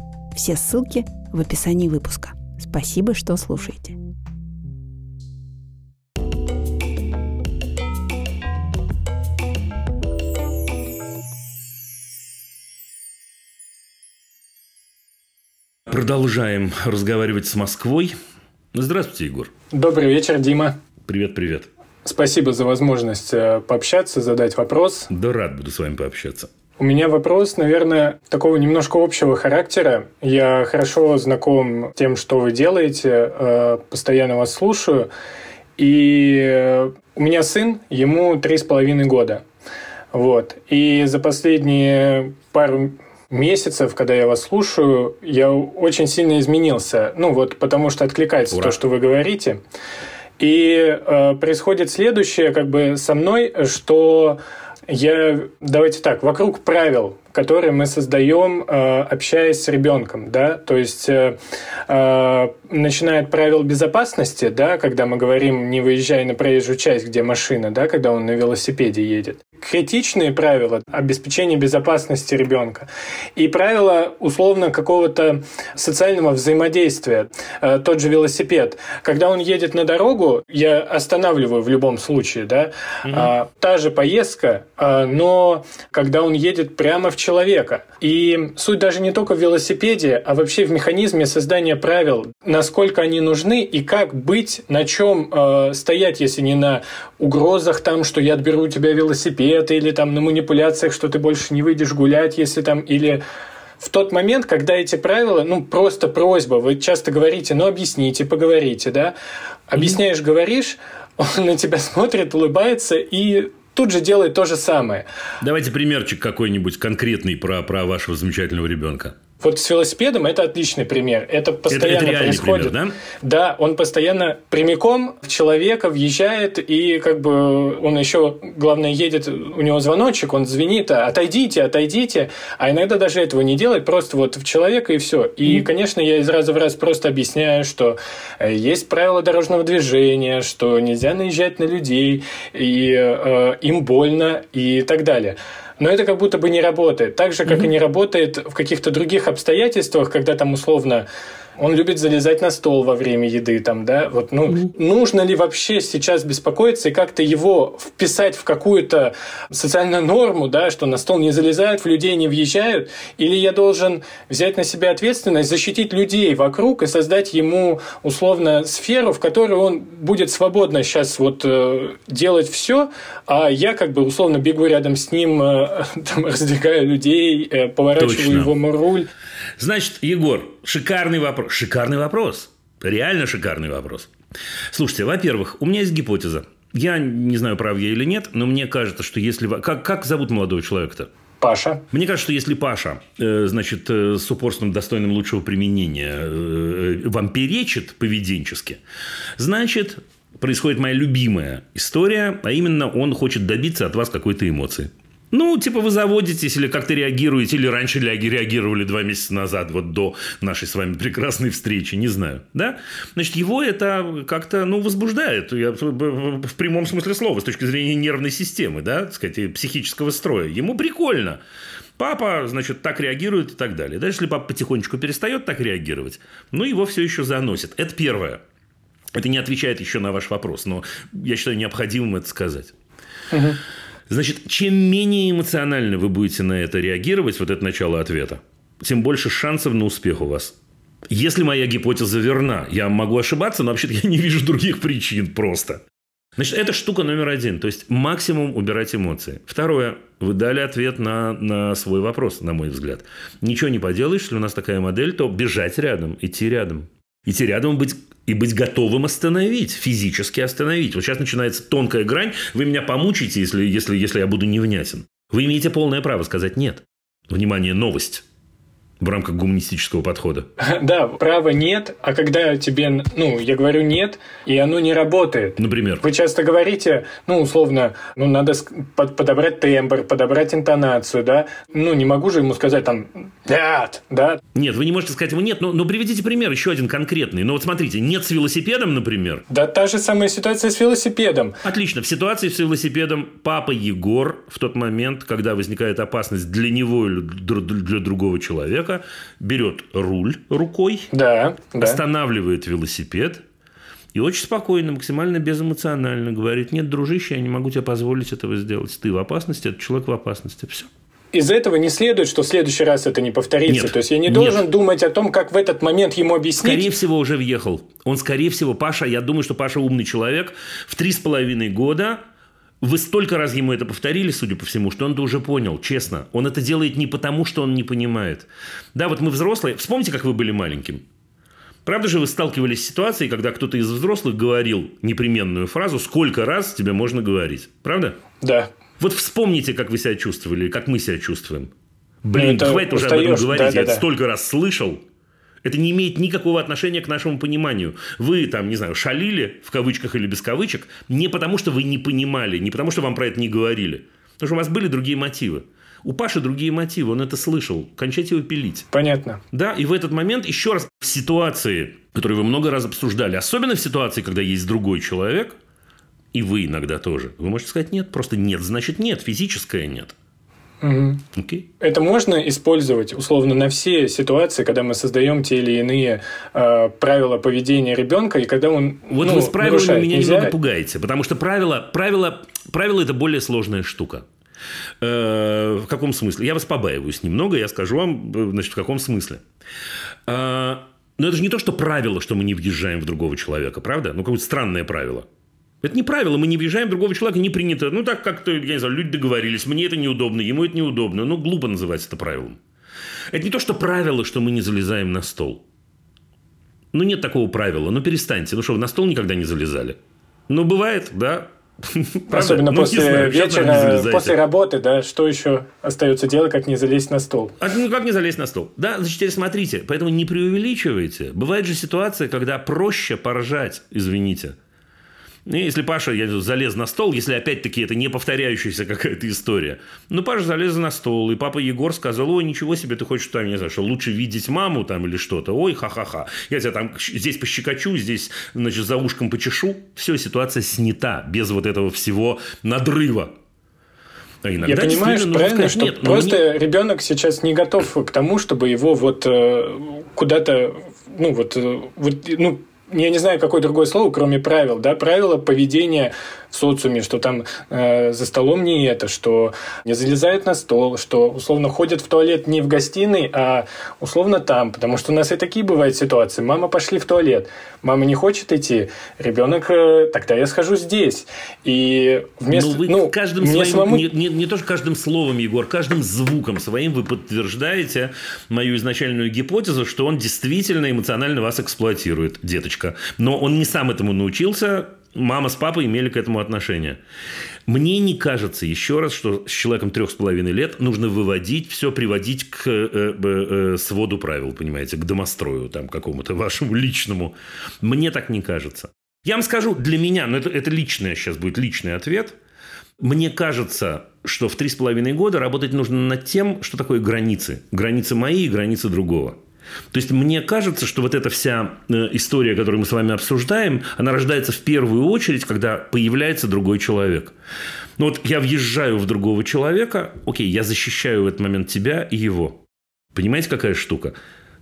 S5: Все ссылки в описании выпуска. Спасибо, что слушаете.
S2: Продолжаем разговаривать с Москвой. Здравствуйте, Егор.
S6: Добрый вечер, Дима.
S2: Привет, привет.
S6: Спасибо за возможность э, пообщаться, задать вопрос.
S2: Да рад буду с вами пообщаться.
S6: У меня вопрос, наверное, такого немножко общего характера. Я хорошо знаком с тем, что вы делаете, э, постоянно вас слушаю. И э, у меня сын, ему три с половиной года. Вот. И за последние пару месяцев, когда я вас слушаю, я очень сильно изменился. Ну вот, потому что откликается Ура. то, что вы говорите. И э, происходит следующее, как бы со мной, что я, давайте так, вокруг правил, которые мы создаем, э, общаясь с ребенком, да, то есть э, э, начиная от правил безопасности, да, когда мы говорим не выезжай на проезжую часть, где машина, да, когда он на велосипеде едет, критичные правила обеспечения безопасности ребенка и правила условно какого-то социального взаимодействия. Тот же велосипед, когда он едет на дорогу, я останавливаю в любом случае, да, mm та же поездка, но когда он едет прямо в человека. И суть даже не только в велосипеде, а вообще в механизме создания правил, насколько они нужны и как быть, на чем э, стоять, если не на угрозах там, что я отберу у тебя велосипед, или там на манипуляциях, что ты больше не выйдешь гулять, если там, или в тот момент, когда эти правила, ну, просто просьба, вы часто говорите, ну, объясните, поговорите, да, объясняешь, говоришь, [laughs] он на тебя смотрит, улыбается и тут же делает то же самое.
S2: Давайте примерчик какой-нибудь конкретный про, про вашего замечательного ребенка.
S6: Вот с велосипедом это отличный пример. Это постоянно
S2: это реальный
S6: происходит.
S2: пример, да?
S6: Да, он постоянно прямиком в человека въезжает, и как бы он еще, главное, едет, у него звоночек, он звенит, отойдите, отойдите, а иногда даже этого не делает, просто вот в человека и все. И, конечно, я из раза в раз просто объясняю, что э, есть правила дорожного движения, что нельзя наезжать на людей, и э, им больно, и так далее но это как будто бы не работает. Так же, как mm-hmm. и не работает в каких-то других обстоятельствах, когда там условно он любит залезать на стол во время еды, там, да, вот, ну, mm-hmm. нужно ли вообще сейчас беспокоиться и как-то его вписать в какую-то социальную норму, да, что на стол не залезают, в людей не въезжают, или я должен взять на себя ответственность, защитить людей вокруг и создать ему, условно, сферу, в которой он будет свободно сейчас вот э, делать все, а я как бы условно бегу рядом с ним, э, [laughs] там, раздвигаю людей, э, поворачиваю
S2: Точно.
S6: его руль.
S2: Значит, Егор, шикарный вопрос. Шикарный вопрос. Реально шикарный вопрос. Слушайте, во-первых, у меня есть гипотеза. Я не знаю, прав я или нет, но мне кажется, что если... Как, как зовут молодого человека-то?
S6: Паша.
S2: Мне кажется, что если Паша, э, значит, э, с упорством достойным лучшего применения э, вам перечит поведенчески, значит, происходит моя любимая история, а именно он хочет добиться от вас какой-то эмоции. Ну, типа вы заводитесь или как-то реагируете, или раньше реаги- реагировали два месяца назад, вот до нашей с вами прекрасной встречи, не знаю, да? Значит, его это как-то, ну, возбуждает, я, в прямом смысле слова, с точки зрения нервной системы, да, так сказать, психического строя. Ему прикольно. Папа, значит, так реагирует и так далее. Даже если папа потихонечку перестает так реагировать, ну, его все еще заносит. Это первое. Это не отвечает еще на ваш вопрос, но я считаю необходимым это сказать. Значит, чем менее эмоционально вы будете на это реагировать, вот это начало ответа, тем больше шансов на успех у вас. Если моя гипотеза верна, я могу ошибаться, но вообще-то я не вижу других причин просто. Значит, это штука номер один. То есть, максимум убирать эмоции. Второе. Вы дали ответ на, на свой вопрос, на мой взгляд. Ничего не поделаешь, если у нас такая модель, то бежать рядом, идти рядом. Идти рядом быть, и быть готовым остановить, физически остановить. Вот сейчас начинается тонкая грань. Вы меня помучите, если, если, если я буду невнятен. Вы имеете полное право сказать «нет». Внимание, новость в рамках гуманистического подхода. [laughs]
S6: Да, права нет, а когда тебе, ну, я говорю нет, и оно не работает.
S2: Например.
S6: Вы часто говорите, ну, условно, ну, надо подобрать тембр, подобрать интонацию, да. Ну, не могу же ему сказать там «нет», да.
S2: Нет, вы не можете сказать ему нет, но, но приведите пример еще один конкретный. Ну вот смотрите, нет с велосипедом, например.
S6: Да та же самая ситуация с велосипедом.
S2: Отлично. В ситуации с велосипедом папа Егор в тот момент, когда возникает опасность для него или для другого человека, берет руль рукой,
S6: Да, да.
S2: останавливает велосипед и очень спокойно, максимально безэмоционально говорит, нет, дружище, я не могу тебе позволить этого сделать. Ты в опасности, этот человек в опасности. Все.
S6: Из этого не следует, что в следующий раз это не повторится.
S2: Нет,
S6: То есть я не
S2: нет.
S6: должен думать о том, как в этот момент ему объяснить.
S2: Скорее всего, уже въехал. Он, скорее всего, Паша, я думаю, что Паша умный человек. В три с половиной года вы столько раз ему это повторили, судя по всему, что он это уже понял, честно. Он это делает не потому, что он не понимает. Да, вот мы взрослые. Вспомните, как вы были маленьким. Правда же вы сталкивались с ситуацией, когда кто-то из взрослых говорил непременную фразу «Сколько раз тебе можно говорить?» Правда?
S6: Да.
S2: Вот вспомните, как вы себя чувствовали, как мы себя чувствуем. Блин,
S6: Ну,
S2: хватит уже об этом говорить. Я это
S6: да-да-да.
S2: столько раз слышал. Это не имеет никакого отношения к нашему пониманию. Вы там, не знаю, шалили, в кавычках или без кавычек, не потому, что вы не понимали, не потому, что вам про это не говорили. Потому что у вас были другие мотивы. У Паши другие мотивы, он это слышал. Кончайте его пилить.
S6: Понятно.
S2: Да, и в этот момент еще раз в ситуации, которую вы много раз обсуждали, особенно в ситуации, когда есть другой человек, и вы иногда тоже, вы можете сказать нет, просто нет, значит нет, физическое нет. Окей?
S6: Это можно использовать условно на все ситуации, когда мы создаем те или иные э, правила поведения ребенка, и когда он
S2: Вот
S6: ну,
S2: вы с правилами
S6: нарушает.
S2: меня
S6: Нельзя-
S2: немного пугаете, потому что правила, правила, правила это более сложная штука. Э, В каком смысле? Я вас побаиваюсь немного, я скажу вам, э, значит, в каком смысле. Э, Но это же не то, что правило, что мы не въезжаем в другого человека, правда? Ну, какое-то странное правило. Это не правило, мы не въезжаем другого человека, не принято. Ну, так как-то, я не знаю, люди договорились, мне это неудобно, ему это неудобно. Ну, глупо называть это правилом. Это не то, что правило, что мы не залезаем на стол. Ну, нет такого правила. Ну, перестаньте. Ну что, вы на стол никогда не залезали? Ну, бывает, да. [laughs]
S6: Особенно
S2: Ну,
S6: после
S2: знаю,
S6: вечера, после работы, да, что еще остается делать, как не залезть на стол?
S2: А ну как не залезть на стол? Да, значит, теперь смотрите. Поэтому не преувеличивайте. Бывает же ситуация, когда проще поржать, извините. И если Паша я залез на стол, если опять-таки это не повторяющаяся какая-то история, ну, Паша залез на стол, и папа Егор сказал, ой, ничего себе, ты хочешь там, не знаю, что лучше видеть маму там или что-то, ой, ха-ха-ха, я тебя там здесь пощекочу, здесь, значит, за ушком почешу, все, ситуация снята, без вот этого всего надрыва. А
S6: Я понимаю,
S2: ну,
S6: правильно,
S2: сказать,
S6: что
S2: нет, ну,
S6: просто ребенок сейчас не готов к тому, чтобы его вот э, куда-то, ну вот, э, вот, ну я не знаю, какое другое слово, кроме правил, да, правила поведения в социуме, что там э, за столом не это, что не залезают на стол, что условно ходят в туалет не в гостиной, а условно там, потому что у нас и такие бывают ситуации. Мама пошли в туалет, мама не хочет идти, ребенок, э, тогда я схожу здесь. И вместо,
S2: Ну, вы
S6: ну,
S2: каждым своим,
S6: самому
S2: не, не, не то, что каждым словом, Егор, каждым звуком своим вы подтверждаете мою изначальную гипотезу, что он действительно эмоционально вас эксплуатирует, деточка. Но он не сам этому научился, мама с папой имели к этому отношение. Мне не кажется, еще раз, что с человеком трех с половиной лет нужно выводить все, приводить к э, э, э, своду правил, понимаете, к домострою там какому-то вашему личному. Мне так не кажется. Я вам скажу, для меня, но это, это личный сейчас будет личный ответ. Мне кажется, что в три с половиной года работать нужно над тем, что такое границы. Границы мои и границы другого. То есть мне кажется, что вот эта вся э, история, которую мы с вами обсуждаем, она рождается в первую очередь, когда появляется другой человек. Ну вот я въезжаю в другого человека, окей, я защищаю в этот момент тебя и его. Понимаете, какая штука?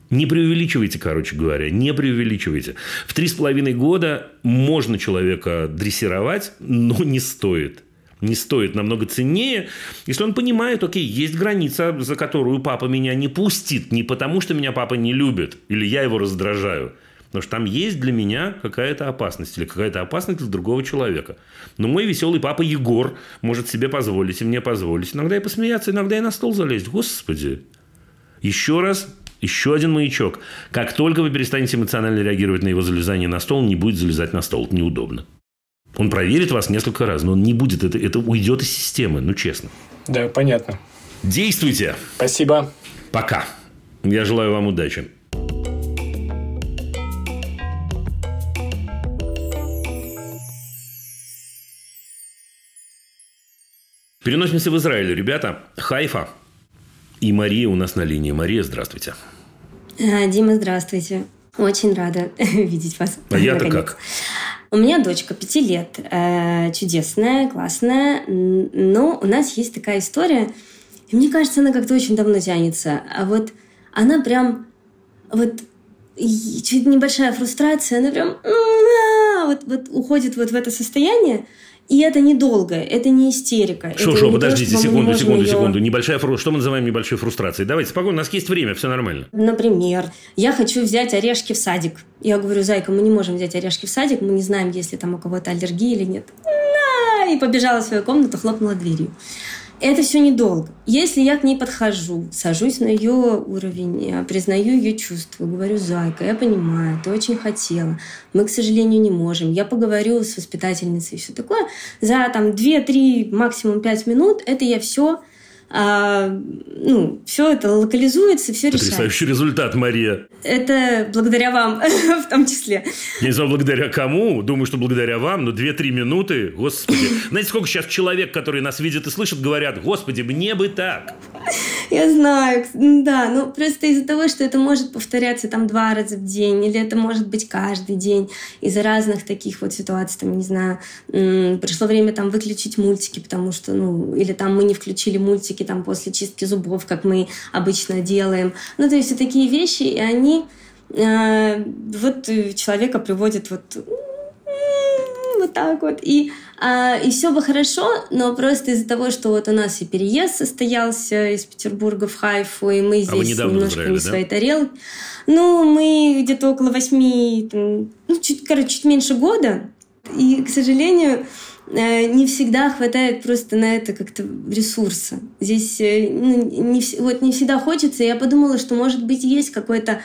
S2: Не преувеличивайте, короче говоря, не преувеличивайте. В три с половиной года можно человека дрессировать, но не стоит. Не стоит намного ценнее, если он понимает, окей, есть граница, за которую папа меня не пустит, не потому что меня папа не любит, или я его раздражаю, Потому что там есть для меня какая-то опасность или какая-то опасность для другого человека. Но мой веселый папа Егор может себе позволить и мне позволить. Иногда и посмеяться, иногда и на стол залезть. Господи. Еще раз, еще один маячок. Как только вы перестанете эмоционально реагировать на его залезание на стол, не будет залезать на стол. Это неудобно. Он проверит вас несколько раз, но он не будет. Это, это уйдет из системы, ну честно.
S6: Да, понятно.
S2: Действуйте.
S6: Спасибо.
S2: Пока. Я желаю вам удачи. Переносимся в Израиль, ребята. Хайфа и Мария у нас на линии. Мария, здравствуйте.
S7: А, Дима, здравствуйте. Очень рада [laughs] видеть вас.
S2: А я-то как?
S7: У меня дочка пяти лет, э, чудесная, классная, но у нас есть такая история, и мне кажется, она как-то очень давно тянется. А вот она прям вот чуть небольшая фрустрация, она прям вот, вот уходит вот в это состояние, и это недолго, это не истерика.
S2: Шо, шо,
S7: то,
S2: подождите,
S7: не
S2: секунду, секунду,
S7: её-
S2: секунду. Небольшая фру... Что мы называем небольшой фрустрацией? Давайте, спокойно, у нас есть время, все нормально.
S7: Например, я хочу взять орешки в садик. Я говорю, зайка, мы не можем взять орешки в садик, мы не знаем, есть ли там у кого-то аллергия или нет. На! И побежала в свою комнату, хлопнула дверью. Это все недолго. Если я к ней подхожу, сажусь на ее уровень, э, признаю ее чувства, говорю, зайка, я понимаю, ты очень хотела, мы, к сожалению, не можем. Я поговорю с воспитательницей и все такое. За там 2-3, максимум 5 минут это я все ну, все это локализуется, все решается.
S2: Потрясающий результат, Мария.
S7: Это благодаря вам [laughs] в том числе.
S2: Я не знаю, благодаря кому. Думаю, что благодаря вам. Но 2-3 минуты, господи. Знаете, сколько сейчас человек, которые нас видят и слышат, говорят, господи, мне бы так.
S7: Я знаю, да, ну просто из-за того, что это может повторяться там два раза в день, или это может быть каждый день, из-за разных таких вот ситуаций, там, не знаю, пришло время там выключить мультики, потому что, ну, или там мы не включили мультики там после чистки зубов, как мы обычно делаем. Ну, то есть, такие вещи, и они э, вот человека приводят вот вот так вот. И, а, и все бы хорошо, но просто из-за того, что вот у нас и переезд состоялся из Петербурга в Хайфу, и мы
S2: А вы
S7: здесь
S2: недавно в
S7: немножко
S2: Израиле,
S7: не
S2: да?
S7: своей тарелки. Ну, мы где-то около восьми, ну, чуть, короче, чуть меньше года. И, к сожалению, э, не всегда хватает просто на это как-то ресурса. Здесь э, ну, не, вот не всегда хочется. Я подумала, что, может быть, есть какой-то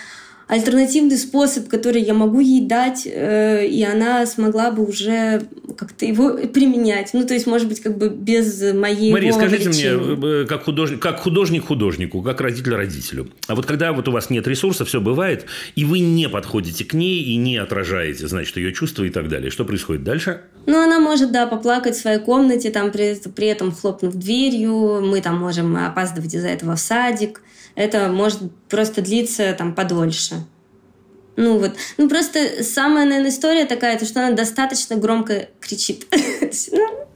S7: альтернативный способ, который я могу ей дать, э, и она смогла бы уже как-то его применять. Ну, то есть, может быть, как бы без моей
S2: Мария, скажите мне, э, как художник, как художник художнику, как родитель родителю. А вот когда вот у вас нет ресурса, все бывает, и вы не подходите к ней и не отражаете, значит, ее чувства и так далее. Что происходит дальше?
S7: Ну, она может, да, поплакать в своей комнате, там при, при этом хлопнув дверью, мы там можем опаздывать из-за этого в садик. Это может просто длиться там подольше. Ну вот, ну просто самая, наверное, история такая, то, что она достаточно громко кричит. [laughs] Ну,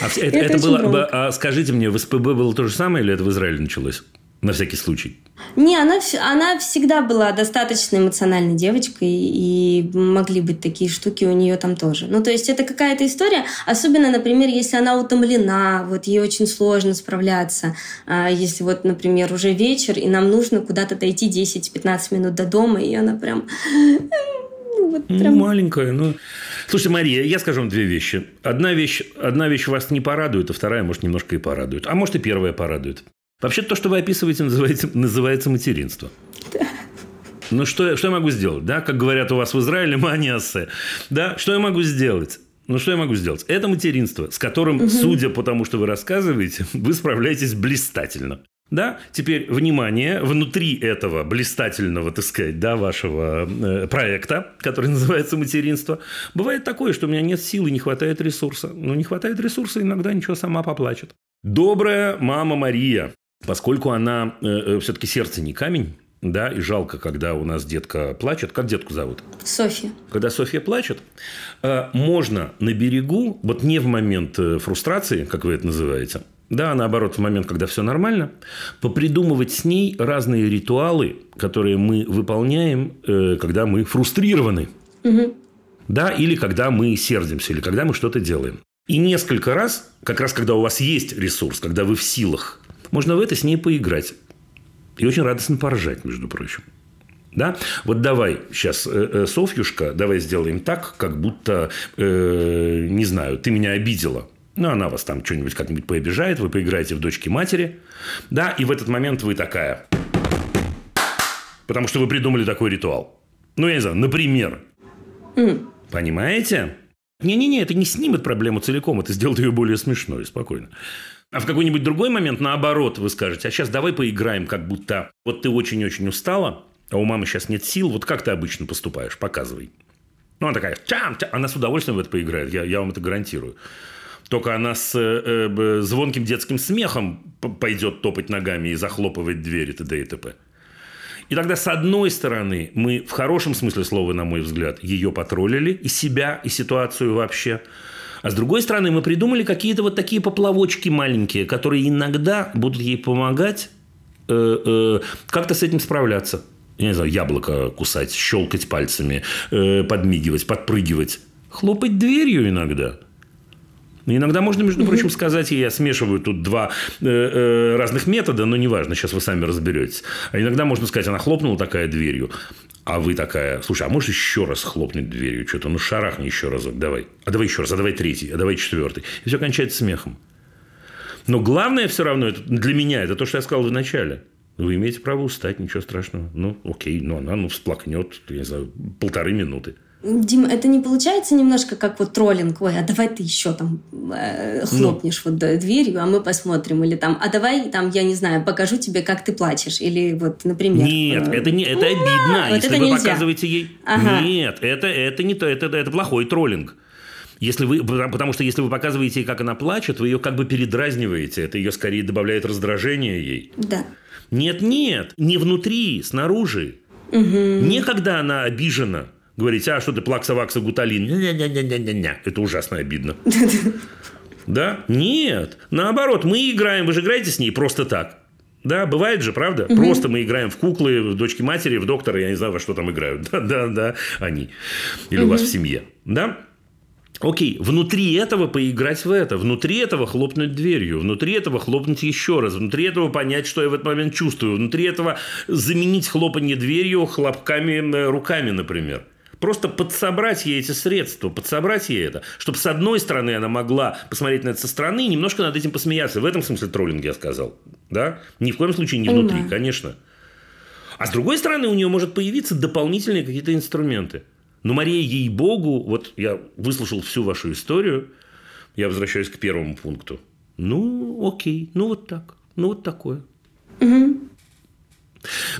S2: а, это, это, это было, а скажите мне, в СПБ было то же самое или это в Израиле началось? На всякий случай.
S7: Не, она, она всегда была достаточно эмоциональной девочкой, и могли быть такие штуки у нее там тоже. Ну, то есть это какая-то история, особенно, например, если она утомлена, вот ей очень сложно справляться. А если вот, например, уже вечер, и нам нужно куда-то дойти 10-15 минут до дома, и она прям...
S2: Ну, вот прям... Маленькая, ну... Слушайте, Мария, я скажу вам две вещи. Одна вещь, одна вещь вас не порадует, а вторая, может, немножко и порадует. А может, и первая порадует. Вообще то, что вы описываете, называется, называется материнство. Ну, что, что я могу сделать? Да? Как говорят у вас в Израиле, маниасе. Да? Что я могу сделать? Ну, что я могу сделать? Это материнство, с которым, угу. судя по тому, что вы рассказываете, [laughs] вы справляетесь блистательно. Да, теперь внимание, внутри этого блистательного, так сказать, да, вашего э, проекта, который [laughs] называется материнство, бывает такое, что у меня нет силы, не хватает ресурса. Ну, не хватает ресурса, иногда ничего сама поплачет. Добрая мама Мария, поскольку она э, э, все-таки сердце не камень, да, и жалко, когда у нас детка плачет. Как детку зовут?
S7: Софья.
S2: Когда Софья плачет, э, можно на берегу, вот не в момент э, фрустрации, как вы это называете, да, наоборот, в момент, когда все нормально, попридумывать с ней разные ритуалы, которые мы выполняем, когда мы фрустрированы. Угу. Да, или когда мы сердимся, или когда мы что-то делаем. И несколько раз, как раз когда у вас есть ресурс, когда вы в силах можно в это с ней поиграть. И очень радостно поржать, между прочим. Да? Вот давай сейчас, э, э, Софьюшка, давай сделаем так, как будто, э, не знаю, ты меня обидела. Ну, она вас там что-нибудь как-нибудь пообижает, вы поиграете в дочки матери. Да, и в этот момент вы такая. Потому что вы придумали такой ритуал. Ну, я не знаю, например. Mm. Понимаете? Не-не-не, это не снимет проблему целиком, это сделает ее более смешной, спокойно. А в какой-нибудь другой момент, наоборот, вы скажете, а сейчас давай поиграем, как будто вот ты очень-очень устала, а у мамы сейчас нет сил, вот как ты обычно поступаешь, показывай. Ну, она такая, чам, чам. она с удовольствием в это поиграет, я, я вам это гарантирую. Только она с э, э, звонким детским смехом пойдет топать ногами и захлопывать двери т.д. и т.п. И тогда, с одной стороны, мы в хорошем смысле слова, на мой взгляд, ее потроллили, и себя, и ситуацию вообще. А с другой стороны, мы придумали какие-то вот такие поплавочки маленькие, которые иногда будут ей помогать э, э, как-то с этим справляться. Я не знаю, яблоко кусать, щелкать пальцами, э, подмигивать, подпрыгивать. Хлопать дверью иногда. Иногда можно, между прочим, сказать, и я смешиваю тут два э, э, разных метода, но неважно, сейчас вы сами разберетесь. А иногда можно сказать, она хлопнула такая дверью, а вы такая, слушай, а можешь еще раз хлопнуть дверью? Что-то, ну шарахни еще разок, давай. А давай еще раз, а давай третий, а давай четвертый. И все кончается смехом. Но главное все равно это, для меня, это то, что я сказал в начале. Вы имеете право устать, ничего страшного. Ну, окей, но она ну, всплакнет, я не знаю, полторы минуты.
S7: Дим, это не получается немножко как вот троллинг? Ой, а давай ты еще там э, хлопнешь ну. вот дверью, а мы посмотрим. Или там, а давай там, я не знаю, покажу тебе, как ты плачешь. Или вот, например.
S2: Нет, э, это, не, это обидно, вот если это вы нельзя. показываете ей. Ага. Нет, это, это не то, это, это плохой троллинг. Если вы, потому что если вы показываете ей, как она плачет, вы ее как бы передразниваете. Это ее скорее добавляет раздражение ей.
S7: Да.
S2: Нет, нет, не внутри, снаружи. Угу. Не когда она обижена говорить, а что ты плакса-вакса гуталин. Не-не-не-не-не-не. Это ужасно обидно. [laughs] Да? Нет. Наоборот, мы играем, вы же играете с ней просто так. Да, бывает же, правда? Угу. Просто мы играем в куклы, в дочки матери, в доктора, я не знаю, во что там играют. Да, [laughs] да, да, они. Или угу. у вас в семье. Да? Окей, внутри этого поиграть в это, внутри этого хлопнуть дверью, внутри этого хлопнуть еще раз, внутри этого понять, что я в этот момент чувствую, внутри этого заменить хлопанье дверью хлопками руками, например. Просто подсобрать ей эти средства, подсобрать ей это, чтобы с одной стороны она могла посмотреть на это со стороны и немножко над этим посмеяться. В этом смысле троллинг я сказал. Да? Ни в коем случае не внутри, конечно. А с другой стороны, у нее может появиться дополнительные какие-то инструменты. Но Мария, ей-богу, вот я выслушал всю вашу историю, я возвращаюсь к первому пункту. Ну, окей, ну вот так, ну вот такое.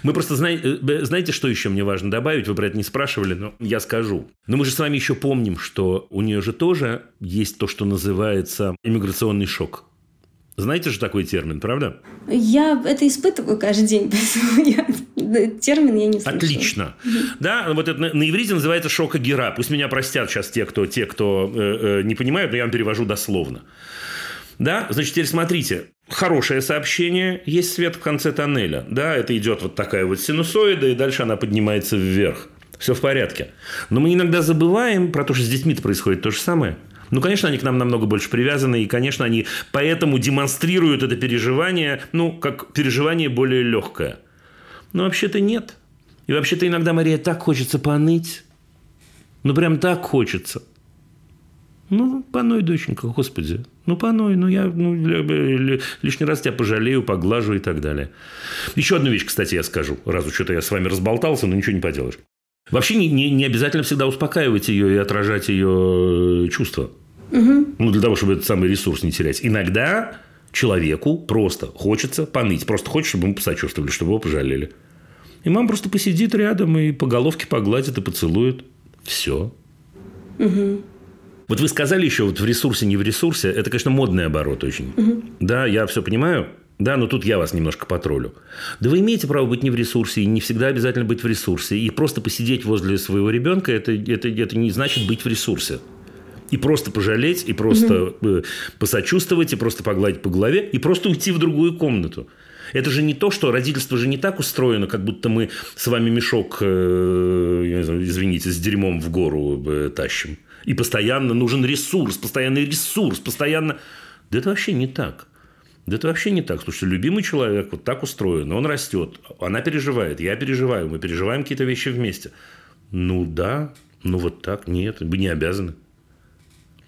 S2: Мы просто знаете, знаете, что еще мне важно добавить? Вы про это не спрашивали, но я скажу. Но мы же с вами еще помним, что у нее же тоже есть то, что называется иммиграционный шок. Знаете же такой термин, правда?
S7: Я это испытываю каждый день, [laughs] поэтому я, термин я не слышала.
S2: Отлично. Да, вот это на, на иврите называется шокогера. Пусть меня простят сейчас те, кто, те, кто э, э, не понимают, но я вам перевожу дословно. Да, значит, теперь смотрите. Хорошее сообщение, есть свет в конце тоннеля. Да, это идет вот такая вот синусоида, и дальше она поднимается вверх. Все в порядке. Но мы иногда забываем про то, что с детьми-то происходит то же самое. Ну, конечно, они к нам намного больше привязаны, и, конечно, они поэтому демонстрируют это переживание, ну, как переживание более легкое. Но вообще-то нет. И вообще-то иногда, Мария, так хочется поныть. Ну, прям так хочется. Ну, поной, доченька, господи. Ну, поной, ну, я ну, лишний раз тебя пожалею, поглажу и так далее. Еще одну вещь, кстати, я скажу. Раз уж что-то я с вами разболтался, но ничего не поделаешь. Вообще не, не, не обязательно всегда успокаивать ее и отражать ее э, чувства. Угу. Ну, для того, чтобы этот самый ресурс не терять. Иногда человеку просто хочется поныть. Просто хочет, чтобы ему посочувствовали, чтобы его пожалели. И мама просто посидит рядом и по головке погладит и поцелует. Все. Угу. Вот вы сказали еще вот в ресурсе, не в ресурсе. Это, конечно, модный оборот очень. Угу. Да, я все понимаю. Да, но тут я вас немножко потроллю. Да вы имеете право быть не в ресурсе, и не всегда обязательно быть в ресурсе. И просто посидеть возле своего ребенка это, это, это не значит быть в ресурсе. И просто пожалеть, и просто угу. посочувствовать, и просто погладить по голове, и просто уйти в другую комнату. Это же не то, что родительство же не так устроено, как будто мы с вами мешок, э, извините, с дерьмом в гору э, тащим. И постоянно нужен ресурс, постоянный ресурс, постоянно... Да это вообще не так. Да это вообще не так. Слушайте, любимый человек вот так устроен, он растет, она переживает, я переживаю, мы переживаем какие-то вещи вместе. Ну да, ну вот так, нет, вы не обязаны.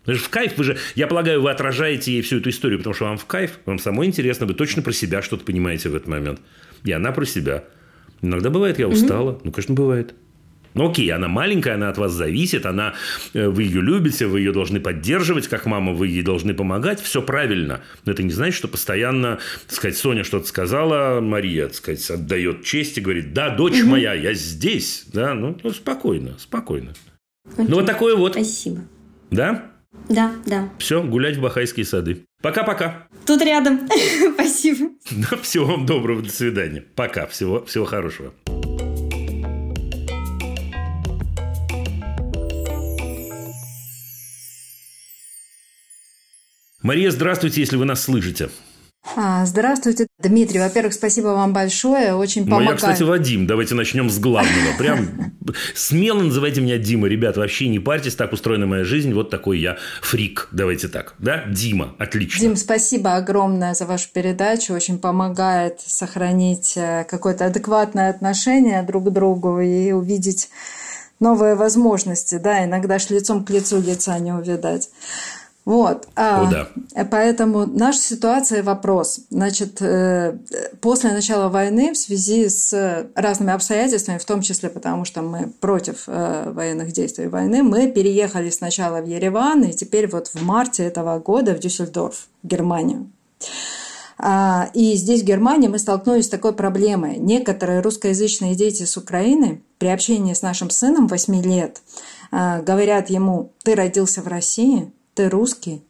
S2: В кайф вы же, я полагаю, вы отражаете ей всю эту историю, потому что вам в кайф, вам самой интересно, вы точно про себя что-то понимаете в этот момент. И она про себя. Иногда бывает, я устала. Mm-hmm. Ну, конечно, бывает. Ну, окей, она маленькая, она от вас зависит, она, э, вы ее любите, вы ее должны поддерживать, как мама, вы ей должны помогать, все правильно. Но это не значит, что постоянно, так сказать, Соня что-то сказала, Мария, так сказать, отдает честь и говорит, да, дочь угу. моя, я здесь. Да, ну, ну спокойно, спокойно. Окей. Ну, вот такое вот.
S7: Спасибо.
S2: Да?
S7: Да, да.
S2: Все, гулять в Бахайские сады. Пока-пока.
S7: Тут рядом. [laughs] Спасибо. [laughs]
S2: Всего вам доброго, до свидания. Пока, всего, всего хорошего. Мария, здравствуйте, если вы нас слышите.
S8: А, здравствуйте, Дмитрий. Во-первых, спасибо вам большое, очень помогает.
S2: Моя, кстати, Вадим. Давайте начнем с главного. Прям смело называйте меня Дима. Ребят, вообще не парьтесь, так устроена моя жизнь. Вот такой я фрик. Давайте так. Да, Дима, отлично.
S8: Дим, спасибо огромное за вашу передачу. Очень помогает сохранить э, какое-то адекватное отношение друг к другу и увидеть новые возможности. Да, иногда ж лицом к лицу лица не увидать. Вот.
S2: О, да.
S8: Поэтому наша ситуация – вопрос. Значит, э, после начала войны в связи с разными обстоятельствами, в том числе потому, что мы против э, военных действий войны, мы переехали сначала в Ереван, и теперь вот в марте этого года в Дюссельдорф, Германию. А, и здесь, в Германии, мы столкнулись с такой проблемой. Некоторые русскоязычные дети с Украины при общении с нашим сыном 8 лет э, говорят ему, ты родился в России, ты русский,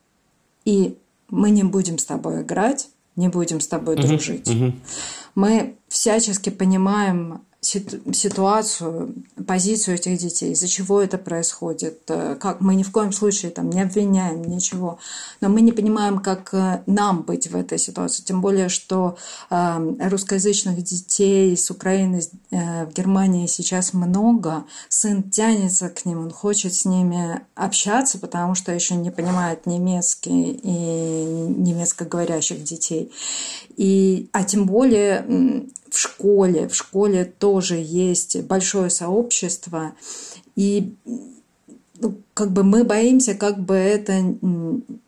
S8: и мы не будем с тобой играть, не будем с тобой дружить. Uh-huh. Мы всячески понимаем ситуацию, позицию этих детей, из-за чего это происходит, э, как мы ни в коем случае там не обвиняем ничего, но мы не понимаем, как э, нам быть в этой ситуации, тем более, что э, русскоязычных детей с Украины в Германии сейчас много, сын тянется к ним, он хочет с ними общаться, потому что еще не понимает немецкий и немецкоговорящих детей, и, а тем более в школе. В школе тоже есть большое сообщество. И ну, как бы мы боимся, как бы это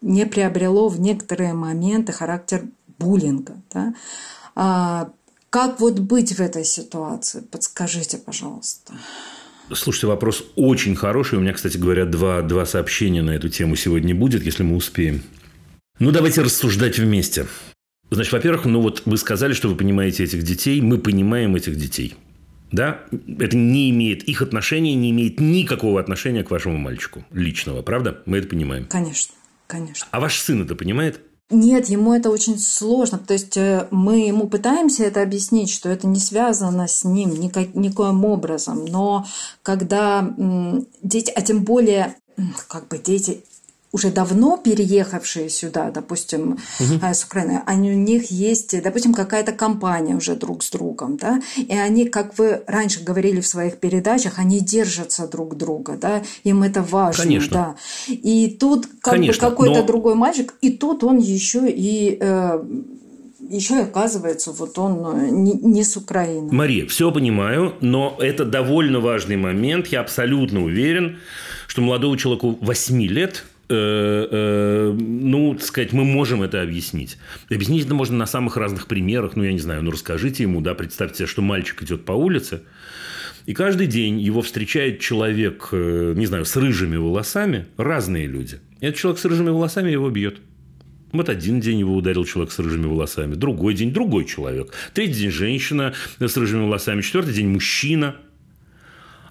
S8: не приобрело в некоторые моменты характер буллинга. Да? А, Как вот быть в этой ситуации? Подскажите, пожалуйста.
S2: Слушайте, вопрос очень хороший. У меня, кстати говоря, два, два сообщения на эту тему сегодня будет, если мы успеем. Ну, давайте рассуждать вместе. Значит, во-первых, ну вот вы сказали, что вы понимаете этих детей. Мы понимаем этих детей. Да? Это не имеет, их отношения не имеет никакого отношения к вашему мальчику личного, правда? Мы это понимаем.
S8: Конечно, конечно.
S2: А ваш сын это понимает?
S8: Нет, ему это очень сложно. То есть э, мы ему пытаемся это объяснить, что это не связано с ним никак, никоим образом. Но когда дети, а тем более как бы дети уже давно переехавшие сюда, допустим, угу. с Украины, они, у них есть, допустим, какая-то компания уже друг с другом, да, и они, как вы раньше говорили в своих передачах, они держатся друг друга, да, им это важно,
S2: Конечно.
S8: да. И тут как Конечно, бы какой-то но... другой мальчик, и тут он еще и э, еще оказывается, вот он э, не, не с Украины.
S2: Мария, все понимаю, но это довольно важный момент. Я абсолютно уверен, что молодому человеку 8 лет Э, э, ну, так сказать, мы можем это объяснить. Объяснить это можно на самых разных примерах. Ну, я не знаю, ну, расскажите ему, да, представьте себе, что мальчик идет по улице, и каждый день его встречает человек, э, не знаю, с рыжими волосами, разные люди. И этот человек с рыжими волосами его бьет. Вот один день его ударил человек с рыжими волосами, другой день другой человек, третий день женщина с рыжими волосами, четвертый день мужчина –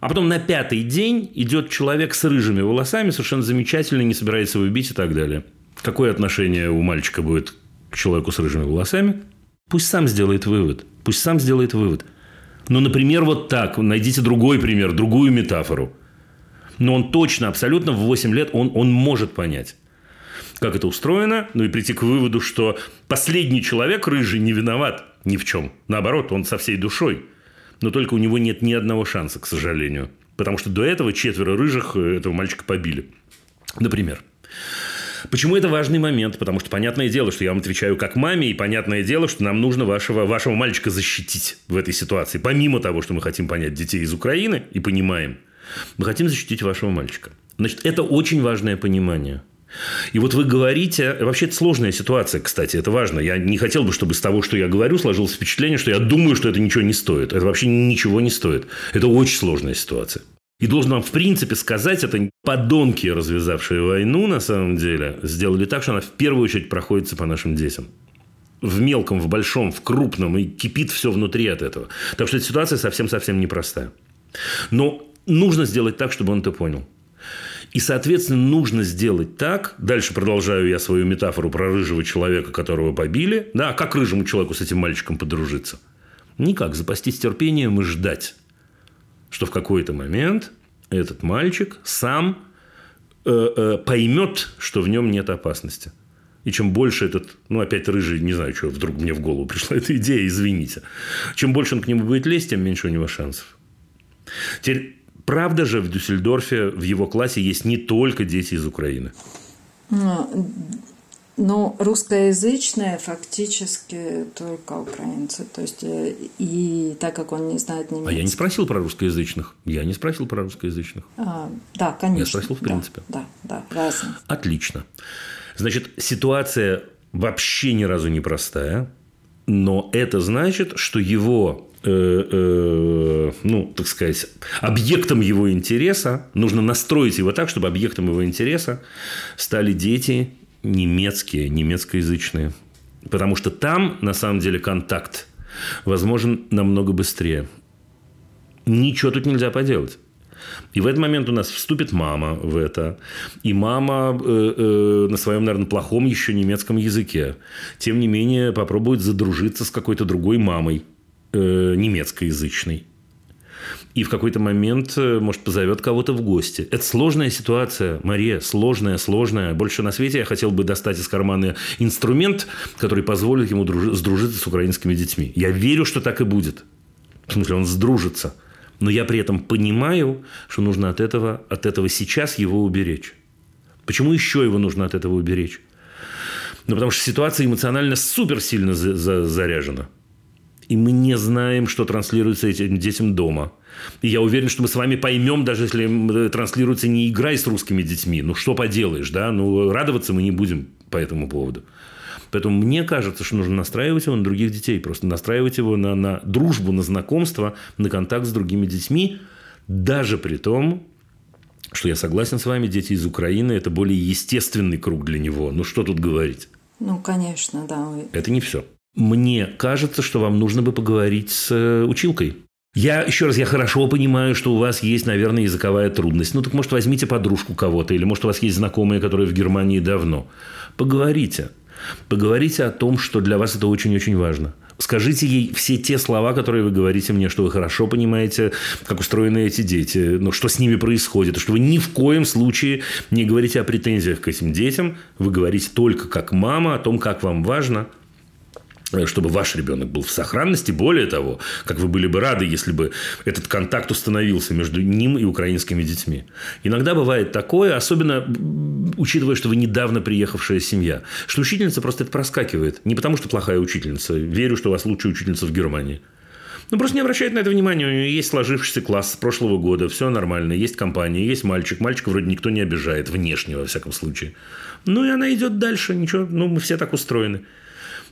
S2: а потом на пятый день идет человек с рыжими волосами, совершенно замечательный, не собирается его бить и так далее. Какое отношение у мальчика будет к человеку с рыжими волосами? Пусть сам сделает вывод. Пусть сам сделает вывод. Ну, например, вот так. Найдите другой пример, другую метафору. Но он точно, абсолютно в 8 лет он, он может понять как это устроено, ну и прийти к выводу, что последний человек рыжий не виноват ни в чем. Наоборот, он со всей душой но только у него нет ни одного шанса, к сожалению. Потому что до этого четверо рыжих э, этого мальчика побили. Например. Почему это важный момент? Потому что понятное дело, что я вам отвечаю как маме, и понятное дело, что нам нужно вашего, вашего мальчика защитить в этой ситуации. Помимо того, что мы хотим понять детей из Украины и понимаем, мы хотим защитить вашего мальчика. Значит, это очень важное понимание. И вот вы говорите, вообще это сложная ситуация, кстати, это важно. Я не хотел бы, чтобы из того, что я говорю, сложилось впечатление, что я думаю, что это ничего не стоит. Это вообще ничего не стоит. Это очень сложная ситуация. И должен вам, в принципе, сказать, это подонки, развязавшие войну, на самом деле, сделали так, что она в первую очередь проходится по нашим детям. В мелком, в большом, в крупном, и кипит все внутри от этого. Так что эта ситуация совсем-совсем непростая. Но нужно сделать так, чтобы он это понял. И, соответственно, нужно сделать так, дальше продолжаю я свою метафору про рыжего человека, которого побили, да, а как рыжему человеку с этим мальчиком подружиться? Никак, запастись терпением и ждать, что в какой-то момент этот мальчик сам э, э, поймет, что в нем нет опасности. И чем больше этот, ну, опять рыжий, не знаю, что вдруг мне в голову пришла [laughs] эта идея, извините. Чем больше он к нему будет лезть, тем меньше у него шансов. Теперь Правда же в Дюссельдорфе в его классе есть не только дети из Украины.
S8: Ну, но русскоязычные фактически только украинцы. То есть, э, и так как он не знает немецкий.
S2: А я не спросил про русскоязычных. Я не спросил про русскоязычных.
S8: А, да, конечно.
S2: Я спросил в принципе.
S8: Да, да, да разные.
S2: Отлично. Значит, ситуация вообще ни разу не простая. Но это значит, что его ну, так сказать, объектом его интереса, нужно настроить его так, чтобы объектом его интереса стали дети немецкие, немецкоязычные. Потому что там, на самом деле, контакт возможен намного быстрее. Ничего тут нельзя поделать. И в этот момент у нас вступит мама в это. И мама э, э, на своем, наверное, плохом еще немецком языке. Тем не менее, попробует задружиться с какой-то другой мамой э, немецкоязычный. И в какой-то момент, э, может, позовет кого-то в гости. Это сложная ситуация, Мария, сложная, сложная. Больше на свете я хотел бы достать из кармана инструмент, который позволит ему друж... сдружиться с украинскими детьми. Я верю, что так и будет. В смысле, он сдружится. Но я при этом понимаю, что нужно от этого, от этого сейчас его уберечь. Почему еще его нужно от этого уберечь? Ну, потому что ситуация эмоционально супер сильно за- за- заряжена и мы не знаем, что транслируется этим детям дома. И я уверен, что мы с вами поймем, даже если транслируется не играй с русскими детьми. Ну, что поделаешь, да? Ну, радоваться мы не будем по этому поводу. Поэтому мне кажется, что нужно настраивать его на других детей. Просто настраивать его на, на дружбу, на знакомство, на контакт с другими детьми. Даже при том, что я согласен с вами, дети из Украины – это более естественный круг для него. Ну, что тут говорить?
S8: Ну, конечно, да.
S2: Это не все. Мне кажется, что вам нужно бы поговорить с э, училкой. Я, еще раз, я хорошо понимаю, что у вас есть, наверное, языковая трудность. Ну, так, может, возьмите подружку кого-то, или, может, у вас есть знакомые, которые в Германии давно. Поговорите. Поговорите о том, что для вас это очень-очень важно. Скажите ей все те слова, которые вы говорите мне, что вы хорошо понимаете, как устроены эти дети, ну, что с ними происходит, что вы ни в коем случае не говорите о претензиях к этим детям, вы говорите только как мама о том, как вам важно – чтобы ваш ребенок был в сохранности. Более того, как вы были бы рады, если бы этот контакт установился между ним и украинскими детьми. Иногда бывает такое, особенно учитывая, что вы недавно приехавшая семья, что учительница просто это проскакивает. Не потому, что плохая учительница. Верю, что у вас лучшая учительница в Германии. Ну, просто не обращает на это внимания. У нее есть сложившийся класс с прошлого года, все нормально, есть компания, есть мальчик. Мальчика вроде никто не обижает, внешне, во всяком случае. Ну, и она идет дальше, ничего, ну, мы все так устроены.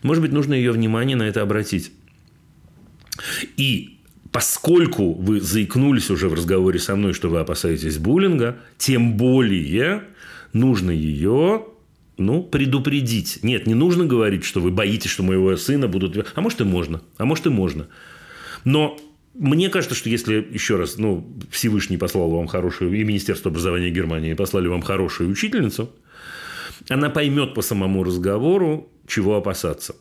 S2: Может быть, нужно ее внимание на это обратить. И поскольку вы заикнулись уже в разговоре со мной, что вы опасаетесь буллинга, тем более нужно ее ну, предупредить. Нет, не нужно говорить, что вы боитесь, что моего сына будут... А может, и можно. А может, и можно. Но мне кажется, что если, еще раз, ну, Всевышний послал вам хорошую, и Министерство образования Германии послали вам хорошую учительницу, она поймет по самому разговору, чего опасаться.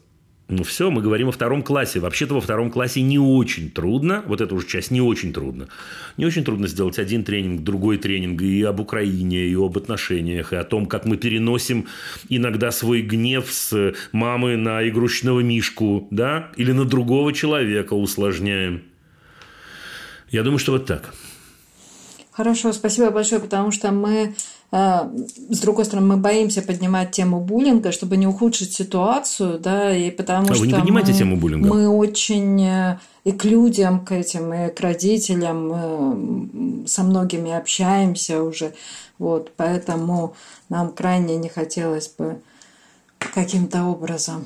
S2: Ну все, мы говорим о втором классе. Вообще-то во втором классе не очень трудно, вот эту уже часть не очень трудно. Не очень трудно сделать один тренинг, другой тренинг и об Украине, и об отношениях, и о том, как мы переносим иногда свой гнев с мамы на игрушечного мишку, да, или на другого человека усложняем. Я думаю, что вот так.
S8: Хорошо, спасибо большое, потому что мы с другой стороны, мы боимся поднимать тему буллинга, чтобы не ухудшить ситуацию, да, и потому
S2: а
S8: что
S2: вы не поднимаете
S8: мы,
S2: тему буллинга?
S8: Мы очень э, и к людям, к этим, и к родителям э, со многими общаемся уже, вот, поэтому нам крайне не хотелось бы каким-то образом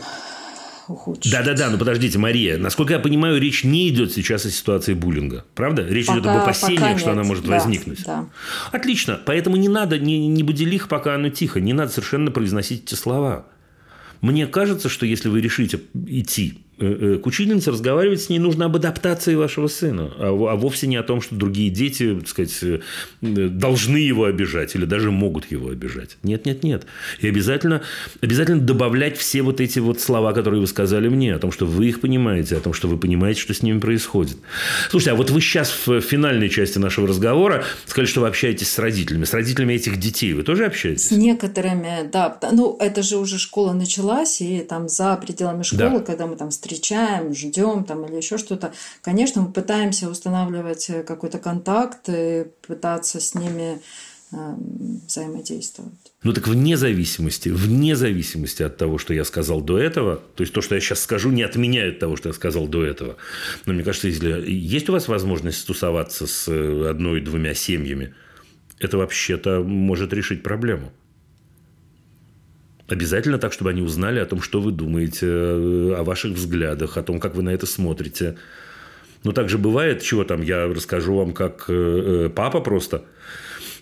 S8: ухудшить.
S2: Да-да-да, но подождите, Мария, насколько я понимаю, речь не идет сейчас о ситуации буллинга, правда? Речь
S8: пока,
S2: идет об опасениях, что она может
S8: да,
S2: возникнуть.
S8: Да.
S2: Отлично, поэтому не надо, не, не буди лих, пока оно тихо, не надо совершенно произносить эти слова. Мне кажется, что если вы решите идти Э, э, к учительнице разговаривать с ней нужно об адаптации вашего сына, а, а вовсе не о том, что другие дети, так сказать, э, должны его обижать или даже могут его обижать. Нет, нет, нет. И обязательно, обязательно добавлять все вот эти вот слова, которые вы сказали мне, о том, что вы их понимаете, о том, что вы понимаете, что с ними происходит. Слушайте, а вот вы сейчас в финальной части нашего разговора сказали, что вы общаетесь с родителями. С родителями этих детей вы тоже общаетесь?
S8: С некоторыми, да. Ну, это же уже школа началась, и там за пределами школы, да. когда мы там встречаемся, встречаем, ждем там или еще что-то, конечно, мы пытаемся устанавливать э, какой-то контакт и пытаться с ними э, взаимодействовать.
S2: Ну так вне зависимости, вне зависимости от того, что я сказал до этого, то есть то, что я сейчас скажу, не отменяет того, что я сказал до этого. Но мне кажется, если есть у вас возможность тусоваться с э, одной-двумя семьями, это вообще-то может решить проблему. Обязательно так, чтобы они узнали о том, что вы думаете, э, о ваших взглядах, о том, как вы на это смотрите. Но также бывает, чего там, я расскажу вам как э, э, папа просто.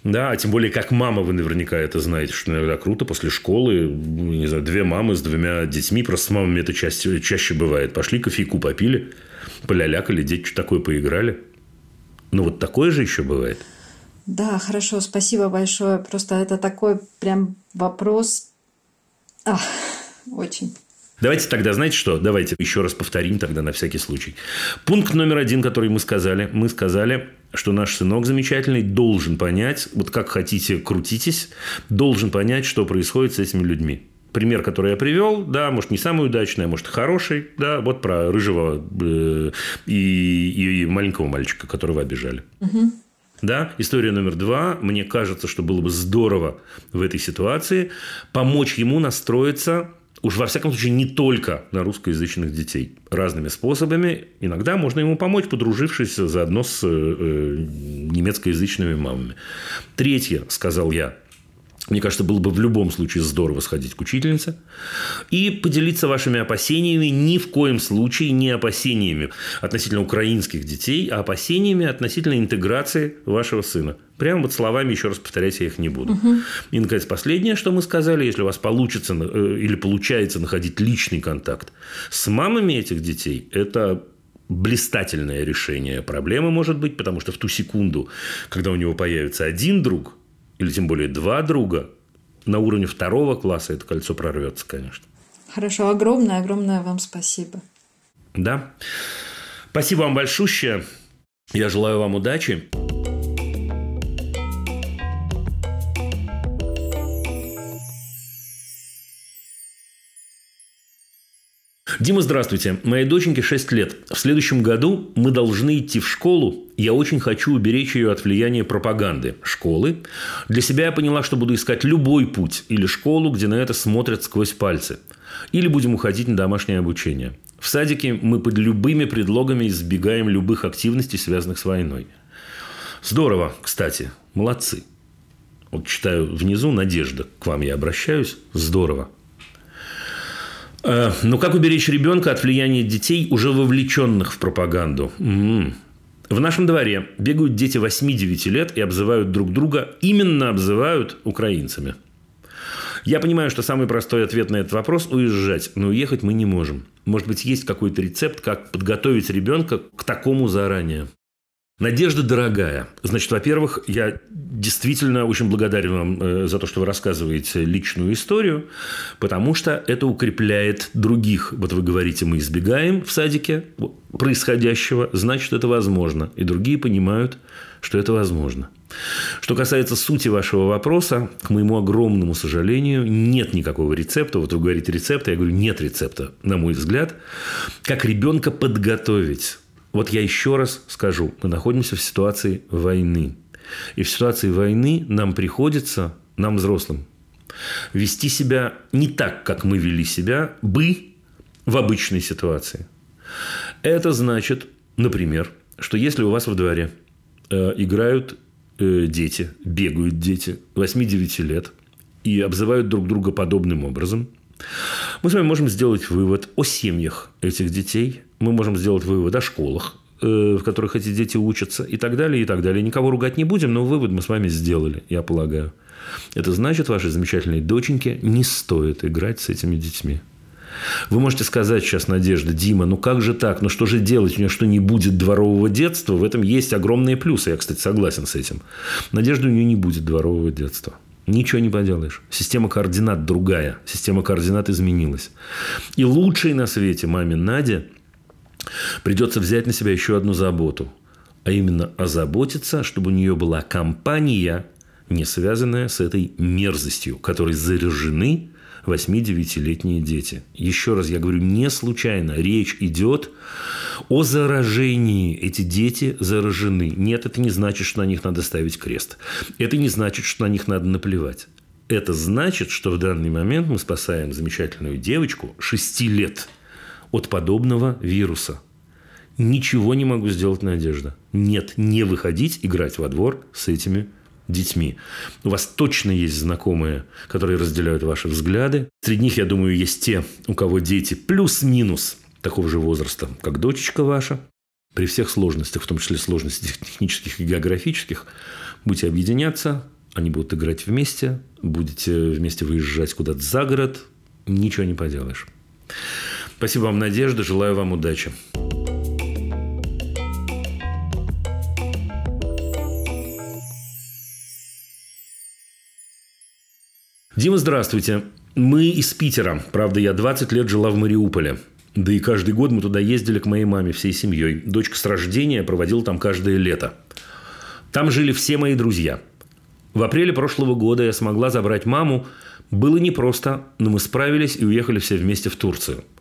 S2: Да, а тем более, как мама, вы наверняка это знаете, что иногда круто после школы, не знаю, две мамы с двумя детьми, просто с мамами это чаще, чаще бывает. Пошли кофейку попили, полялякали, дети что такое поиграли. Ну, вот такое же еще бывает.
S8: Да, хорошо, спасибо большое. Просто это такой прям вопрос Ах, очень.
S2: Давайте тогда, знаете что? Давайте еще раз повторим тогда на всякий случай. Пункт номер один, который мы сказали. Мы сказали, что наш сынок замечательный должен понять, вот как хотите, крутитесь, должен понять, что происходит с этими людьми. Пример, который я привел, да, может, не самый удачный, а может, хороший, да, вот про рыжего э, и, и маленького мальчика, которого обижали. Угу. Да? История номер два. Мне кажется, что было бы здорово в этой ситуации помочь ему настроиться уж во всяком случае не только на русскоязычных детей. Разными способами. Иногда можно ему помочь, подружившись заодно с э, немецкоязычными мамами. Третье, сказал я, Мне кажется, было бы в любом случае здорово сходить к учительнице и поделиться вашими опасениями, ни в коем случае не опасениями относительно украинских детей, а опасениями относительно интеграции вашего сына. Прямо вот словами, еще раз повторять я их не буду. Угу. И, наконец, последнее, что мы сказали, если у вас получится э, или получается находить личный контакт с мамами этих детей, это блистательное решение проблемы может быть, потому что в ту секунду, когда у него появится один друг – или тем более два друга, на уровне второго класса это кольцо прорвется, конечно.
S8: Хорошо, огромное, огромное вам спасибо.
S2: Да. Спасибо вам большущее. Я желаю вам удачи. Дима, здравствуйте. Моей доченьке 6 лет. В следующем году мы должны идти в школу. Я очень хочу уберечь ее от влияния пропаганды школы. Для себя я поняла, что буду искать любой путь или школу, где на это смотрят сквозь пальцы. Или будем уходить на домашнее обучение. В садике мы под любыми предлогами избегаем любых активностей, связанных с войной. Здорово, кстати. Молодцы. Вот читаю внизу «Надежда». К вам я обращаюсь. Здорово. Э, ну, как уберечь ребенка от влияния детей, уже вовлеченных в пропаганду? М-м. В нашем дворе бегают дети 8-9 лет и обзывают друг друга, именно обзывают украинцами. Я понимаю, что самый простой ответ на этот вопрос – уезжать, но уехать мы не можем. Может быть, есть какой-то рецепт, как подготовить ребенка к такому заранее? Надежда дорогая. Значит, во-первых, я действительно очень благодарен вам э, за то, что вы рассказываете личную историю, потому что это укрепляет других. Вот вы говорите, мы избегаем в садике происходящего, значит, это возможно. И другие понимают, что это возможно. Что касается сути вашего вопроса, к моему огромному сожалению, нет никакого рецепта. Вот вы говорите рецепт, я говорю, нет рецепта, на мой взгляд, как ребенка подготовить вот я еще раз скажу, мы находимся в ситуации войны. И в ситуации войны нам приходится, нам взрослым, вести себя не так, как мы вели себя бы в обычной ситуации. Это значит, например, что если у вас во дворе э, играют э, дети, бегают дети 8-9 лет и обзывают друг друга подобным образом, мы с вами можем сделать вывод о семьях этих детей – мы можем сделать вывод о школах, э, в которых эти дети учатся, и так далее, и так далее. Никого ругать не будем, но вывод мы с вами сделали, я полагаю. Это значит, вашей замечательной доченьке не стоит играть с этими детьми. Вы можете сказать сейчас, Надежда, Дима, ну как же так? Ну что же делать? У нее что, не будет дворового детства? В этом есть огромные плюсы. Я, кстати, согласен с этим. Надежда у нее не будет дворового детства. Ничего не поделаешь. Система координат другая. Система координат изменилась. И лучшей на свете маме Наде – Придется взять на себя еще одну заботу, а именно озаботиться, чтобы у нее была компания, не связанная с этой мерзостью, которой заряжены 8-9-летние дети. Еще раз я говорю, не случайно речь идет о заражении. Эти дети заражены. Нет, это не значит, что на них надо ставить крест. Это не значит, что на них надо наплевать. Это значит, что в данный момент мы спасаем замечательную девочку 6 лет – от подобного вируса. Ничего не могу сделать, Надежда. Нет, не выходить играть во двор с этими детьми. У вас точно есть знакомые, которые разделяют ваши взгляды. Среди них, я думаю, есть те, у кого дети плюс-минус такого же возраста, как дочечка ваша. При всех сложностях, в том числе сложностях технических и географических, будете объединяться, они будут играть вместе, будете вместе выезжать куда-то за город, ничего не поделаешь. Спасибо вам, Надежда. Желаю вам удачи. Дима, здравствуйте. Мы из Питера. Правда, я 20 лет жила в Мариуполе. Да и каждый год мы туда ездили к моей маме всей семьей. Дочка с рождения проводила там каждое лето. Там жили все мои друзья. В апреле прошлого года я смогла забрать маму. Было непросто, но мы справились и уехали все вместе в Турцию –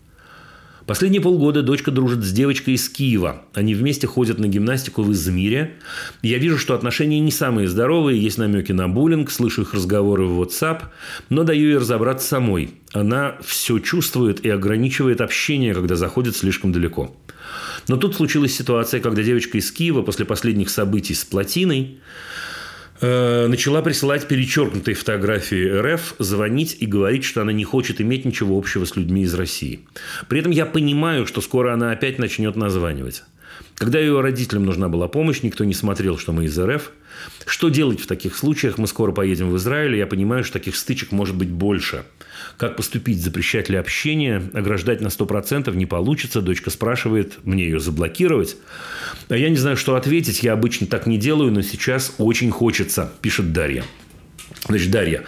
S2: Последние полгода дочка дружит с девочкой из Киева. Они вместе ходят на гимнастику в Измире. Я вижу, что отношения не самые здоровые, есть намеки на буллинг, слышу их разговоры в WhatsApp, но даю ей разобраться самой. Она все чувствует и ограничивает общение, когда заходит слишком далеко. Но тут случилась ситуация, когда девочка из Киева после последних событий с плотиной э, начала присылать перечеркнутые фотографии РФ, звонить и говорить, что она не хочет иметь ничего общего с людьми из России. При этом я понимаю, что скоро она опять начнет названивать. Когда ее родителям нужна была помощь, никто не смотрел, что мы из РФ. Что делать в таких случаях? Мы скоро поедем в Израиль, и я понимаю, что таких стычек может быть больше. Как поступить? Запрещать ли общение? Ограждать на 100% не получится. Дочка спрашивает, мне ее заблокировать. А я не знаю, что ответить. Я обычно так не делаю, но сейчас очень хочется, пишет Дарья. Значит, Дарья,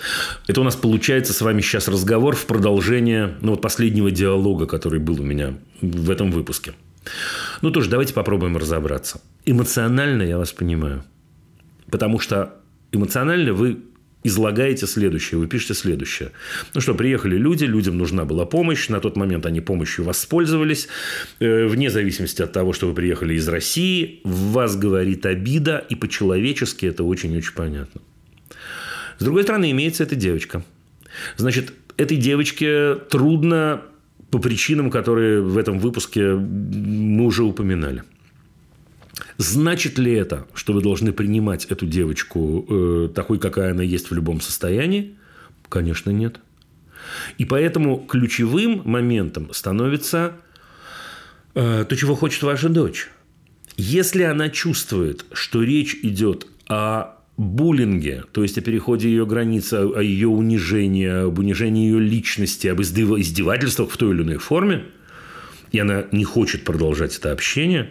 S2: это у нас получается с вами сейчас разговор в продолжение ну, вот последнего диалога, который был у меня в этом выпуске. Ну, тоже давайте попробуем разобраться. Эмоционально я вас понимаю. Потому что эмоционально вы излагаете следующее, вы пишете следующее. Ну что, приехали люди, людям нужна была помощь, на тот момент они помощью воспользовались, э, вне зависимости от того, что вы приехали из России, в вас говорит обида, и по-человечески это очень-очень понятно. С другой стороны, имеется эта девочка. Значит, этой девочке трудно по причинам, которые в этом выпуске мы уже упоминали. Значит ли это, что вы должны принимать эту девочку э, такой, какая она есть в любом состоянии? Конечно, нет. И поэтому ключевым моментом становится э, то, чего хочет ваша дочь. Если она чувствует, что речь идет о буллинге, то есть о переходе ее границы, о ее унижении, об унижении ее личности, об издевательствах в той или иной форме, и она не хочет продолжать это общение,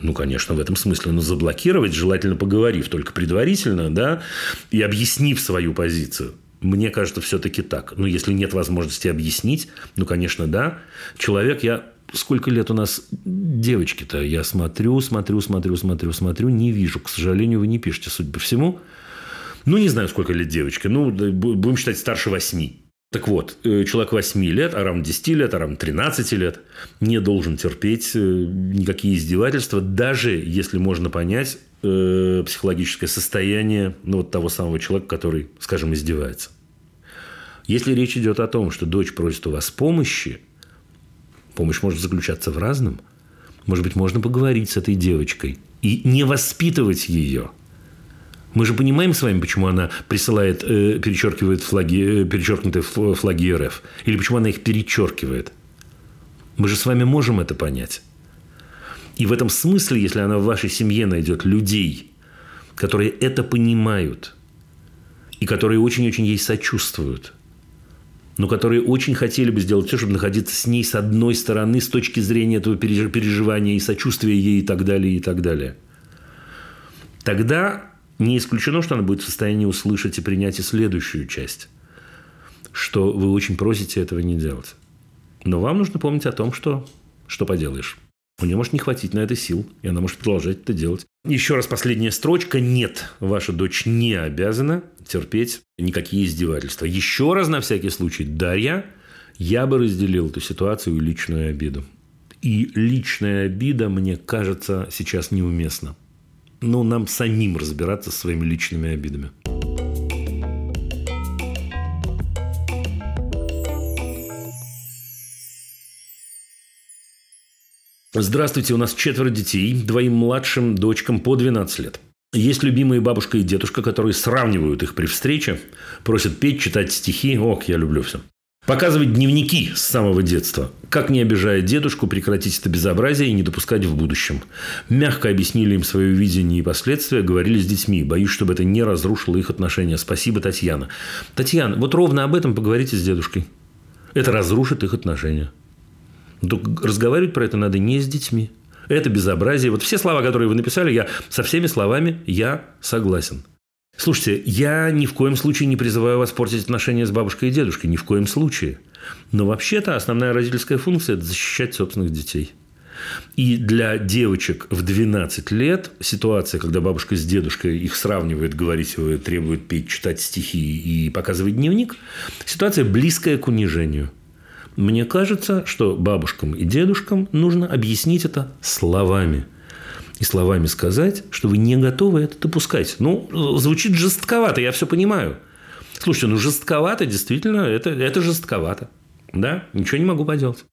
S2: ну, конечно, в этом смысле, но заблокировать, желательно поговорив только предварительно, да, и объяснив свою позицию. Мне кажется, все-таки так. Ну, если нет возможности объяснить, ну, конечно, да. Человек, я сколько лет у нас девочки-то? Я смотрю, смотрю, смотрю, смотрю, смотрю, не вижу. К сожалению, вы не пишете, судя по всему. Ну, не знаю, сколько лет девочки. Ну, будем считать старше восьми. Так вот, э, человек 8 лет, а равно 10 лет, а равно 13 лет не должен терпеть э, никакие издевательства, даже если можно понять э, психологическое состояние ну, вот того самого человека, который, скажем, издевается. Если речь идет о том, что дочь просит у вас помощи, помощь может заключаться в разном. Может быть, можно поговорить с этой девочкой и не воспитывать ее – мы же понимаем с вами, почему она присылает, э, перечеркивает флаги, э, перечеркнутые флаги РФ. Или почему она их перечеркивает. Мы же с вами можем это понять. И в этом смысле, если она в вашей семье найдет людей, которые это понимают, и которые очень-очень ей сочувствуют, но которые очень хотели бы сделать все, чтобы находиться с ней с одной стороны, с точки зрения этого переживания и сочувствия ей и так далее, и так далее. Тогда не исключено, что она будет в состоянии услышать и принять и следующую часть, что вы очень просите этого не делать. Но вам нужно помнить о том, что что поделаешь. У нее может не хватить на это сил, и она может продолжать это делать. Еще раз последняя строчка. Нет, ваша дочь не обязана терпеть никакие издевательства. Еще раз на всякий случай, Дарья, я бы разделил эту ситуацию и личную обиду. И личная обида, мне кажется, сейчас неуместна ну, нам самим разбираться со своими личными обидами. Здравствуйте, у нас четверо детей, двоим младшим дочкам по 12 лет. Есть любимые бабушка и дедушка, которые сравнивают их при встрече, просят петь, читать стихи. Ох, я люблю все. Показывать дневники с самого детства. Как не обижая дедушку, прекратить это безобразие и не допускать в будущем. Мягко объяснили им свое видение и последствия, говорили с детьми. Боюсь, чтобы это не разрушило их отношения. Спасибо, Татьяна. Татьяна, вот ровно об этом поговорите с дедушкой. Это разрушит их отношения. Но разговаривать про это надо не с детьми. Это безобразие. Вот все слова, которые вы написали, я со всеми словами я согласен. Слушайте, я ни в коем случае не призываю вас портить отношения с бабушкой и дедушкой. Ни в коем случае. Но вообще-то основная родительская функция – это защищать собственных детей. И для девочек в 12 лет ситуация, когда бабушка с дедушкой их сравнивает, говорить, требует петь, читать стихи и показывать дневник, ситуация близкая к унижению. Мне кажется, что бабушкам и дедушкам нужно объяснить это словами – и словами сказать, что вы не готовы это допускать. Ну, звучит жестковато, я все понимаю. Слушайте, ну жестковато, действительно, это, это жестковато. Да, ничего не могу поделать.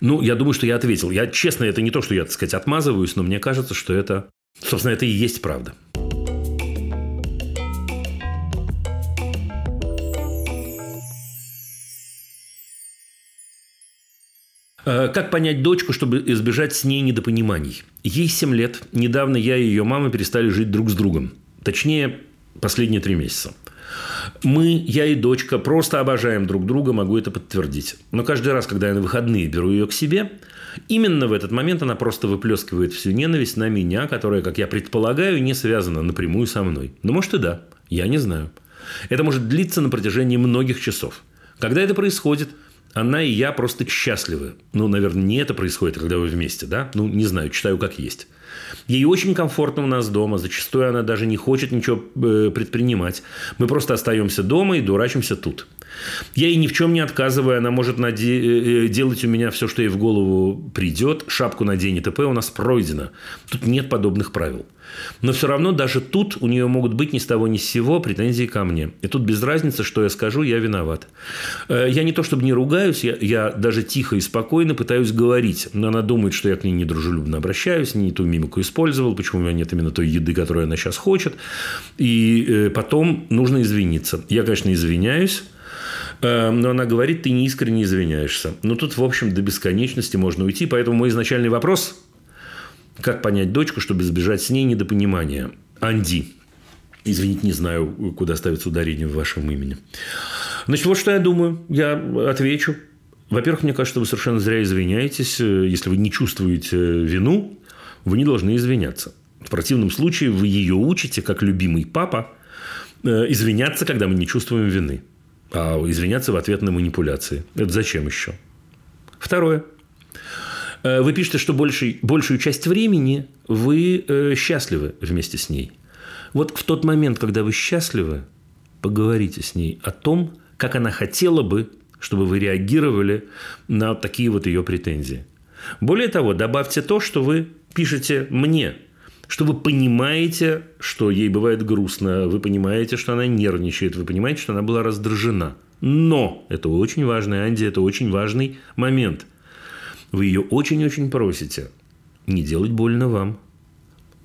S2: Ну, я думаю, что я ответил. Я, честно, это не то, что я, так сказать, отмазываюсь, но мне кажется, что это, собственно, это и есть правда. Как понять дочку, чтобы избежать с ней недопониманий? Ей 7 лет. Недавно я и ее мама перестали жить друг с другом. Точнее, последние три месяца. Мы, я и дочка, просто обожаем друг друга, могу это подтвердить. Но каждый раз, когда я на выходные беру ее к себе, именно в этот момент она просто выплескивает всю ненависть на меня, которая, как я предполагаю, не связана напрямую со мной. Ну, может и да, я не знаю. Это может длиться на протяжении многих часов. Когда это происходит, она и я просто счастливы. Ну, наверное, не это происходит, когда вы вместе, да? Ну, не знаю, читаю как есть. Ей очень комфортно у нас дома. Зачастую она даже не хочет ничего э, предпринимать. Мы просто остаемся дома и дурачимся тут. Я ей ни в чем не отказываю. Она может наде- э, делать у меня все, что ей в голову придет. Шапку наденет. ТП у нас пройдено. Тут нет подобных правил. Но все равно даже тут у нее могут быть ни с того ни с сего претензии ко мне. И тут без разницы, что я скажу, я виноват. Э, Я не то чтобы не ругаюсь, я, я даже тихо и спокойно пытаюсь говорить. Но она думает, что я к ней недружелюбно обращаюсь, не ту мимику использовал, почему у меня нет именно той еды, которую она сейчас хочет. И э, потом нужно извиниться. Я, конечно, извиняюсь. Э, Но она говорит, ты не искренне извиняешься. Но тут, в общем, до бесконечности можно уйти. Поэтому мой изначальный вопрос – как понять дочку, чтобы избежать с ней недопонимания? Анди. Извините, не знаю, куда ставится ударение в вашем имени. Значит, вот что я думаю. Я отвечу. Во-первых, мне кажется, вы совершенно зря извиняетесь. Если вы не чувствуете вину, вы не должны извиняться. В противном случае вы ее учите, как любимый папа, э, извиняться, когда мы не чувствуем вины. А извиняться в ответ на манипуляции. Это зачем еще? Второе. Э, Вы пишете, что большей, большую часть времени вы э, счастливы вместе с ней. Вот в тот момент, когда вы счастливы, поговорите с ней о том, как она хотела бы, чтобы вы реагировали на такие вот ее претензии. Более того, добавьте то, что вы пишете мне, что вы понимаете, что ей бывает грустно, вы понимаете, что она нервничает, вы понимаете, что она была раздражена. Но, это очень важно, Анди, это очень важный момент. Вы ее очень-очень просите не делать больно вам.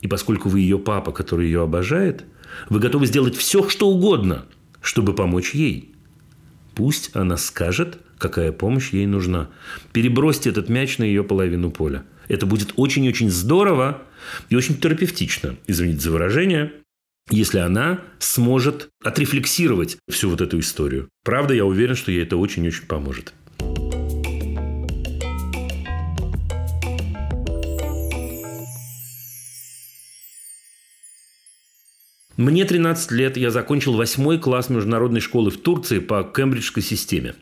S2: И поскольку вы ее папа, который ее обожает, вы готовы сделать все, что угодно, чтобы помочь ей. Пусть она скажет, какая помощь ей нужна. Перебросьте этот мяч на ее половину поля. Это будет очень-очень здорово и очень терапевтично, извините за выражение, если она сможет отрефлексировать всю вот эту историю. Правда, я уверен, что ей это очень-очень поможет. Мне 13 лет, я закончил 8 класс международной школы в Турции по кембриджской системе.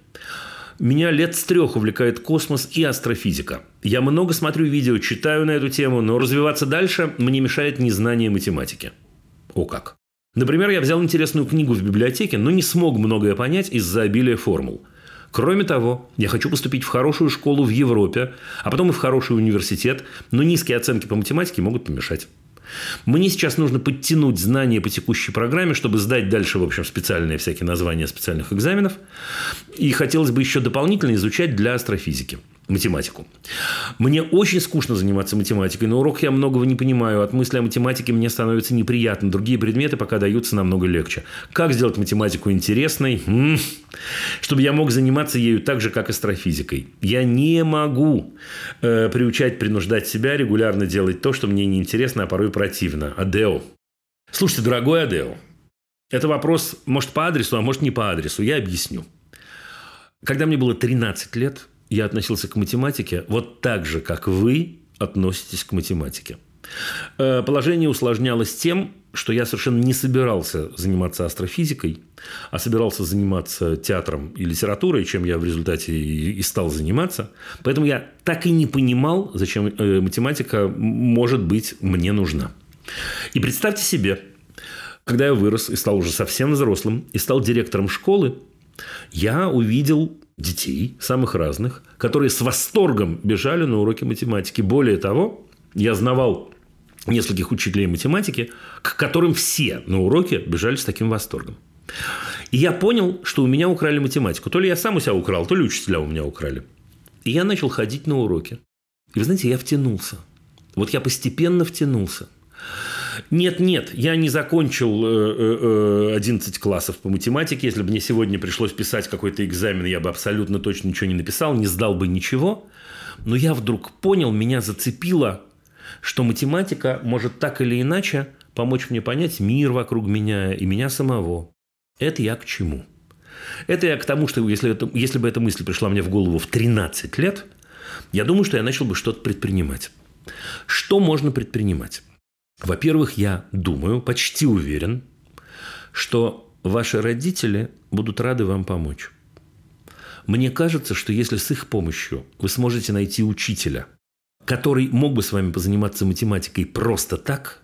S2: Меня лет с трех увлекает космос и астрофизика. Я много смотрю видео, читаю на эту тему, но развиваться дальше мне мешает незнание математики. О как. Например, я взял интересную книгу в библиотеке, но не смог многое понять из-за обилия формул. Кроме того, я хочу поступить в хорошую школу в Европе, а потом и в хороший университет, но низкие оценки по математике могут помешать. Мне сейчас нужно подтянуть знания по текущей программе, чтобы сдать дальше, в общем, специальные всякие названия специальных экзаменов. И хотелось бы еще дополнительно изучать для астрофизики математику. Мне очень скучно заниматься математикой. На урок я многого не понимаю. От мысли о математике мне становится неприятно. Другие предметы пока даются намного легче. Как сделать математику интересной? М-м. Чтобы я мог заниматься ею так же, как астрофизикой. Я не могу э, приучать, принуждать себя регулярно делать то, что мне неинтересно, а порой противно. Адео. Слушайте, дорогой Адео, это вопрос, может, по адресу, а может, не по адресу. Я объясню. Когда мне было 13 лет, я относился к математике вот так же, как вы относитесь к математике. Э, Положение усложнялось тем, что я совершенно не собирался заниматься астрофизикой, а собирался заниматься театром и литературой, чем я в результате и стал заниматься. Поэтому я так и не понимал, зачем э, математика может быть мне нужна. И представьте себе, когда я вырос и стал уже совсем взрослым, и стал директором школы, я увидел детей самых разных, которые с восторгом бежали на уроки математики. Более того, я знавал нескольких учителей математики, к которым все на уроке бежали с таким восторгом. И я понял, что у меня украли математику. То ли я сам у себя украл, то ли учителя у меня украли. И я начал ходить на уроки. И вы знаете, я втянулся. Вот я постепенно втянулся. Нет, нет, я не закончил э, э, 11 классов по математике. Если бы мне сегодня пришлось писать какой-то экзамен, я бы абсолютно точно ничего не написал, не сдал бы ничего. Но я вдруг понял, меня зацепило, что математика может так или иначе помочь мне понять мир вокруг меня и меня самого. Это я к чему? Это я к тому, что если, это, если бы эта мысль пришла мне в голову в 13 лет, я думаю, что я начал бы что-то предпринимать. Что можно предпринимать? Во-первых, я думаю, почти уверен, что ваши родители будут рады вам помочь. Мне кажется, что если с их помощью вы сможете найти учителя, который мог бы с вами позаниматься математикой просто так,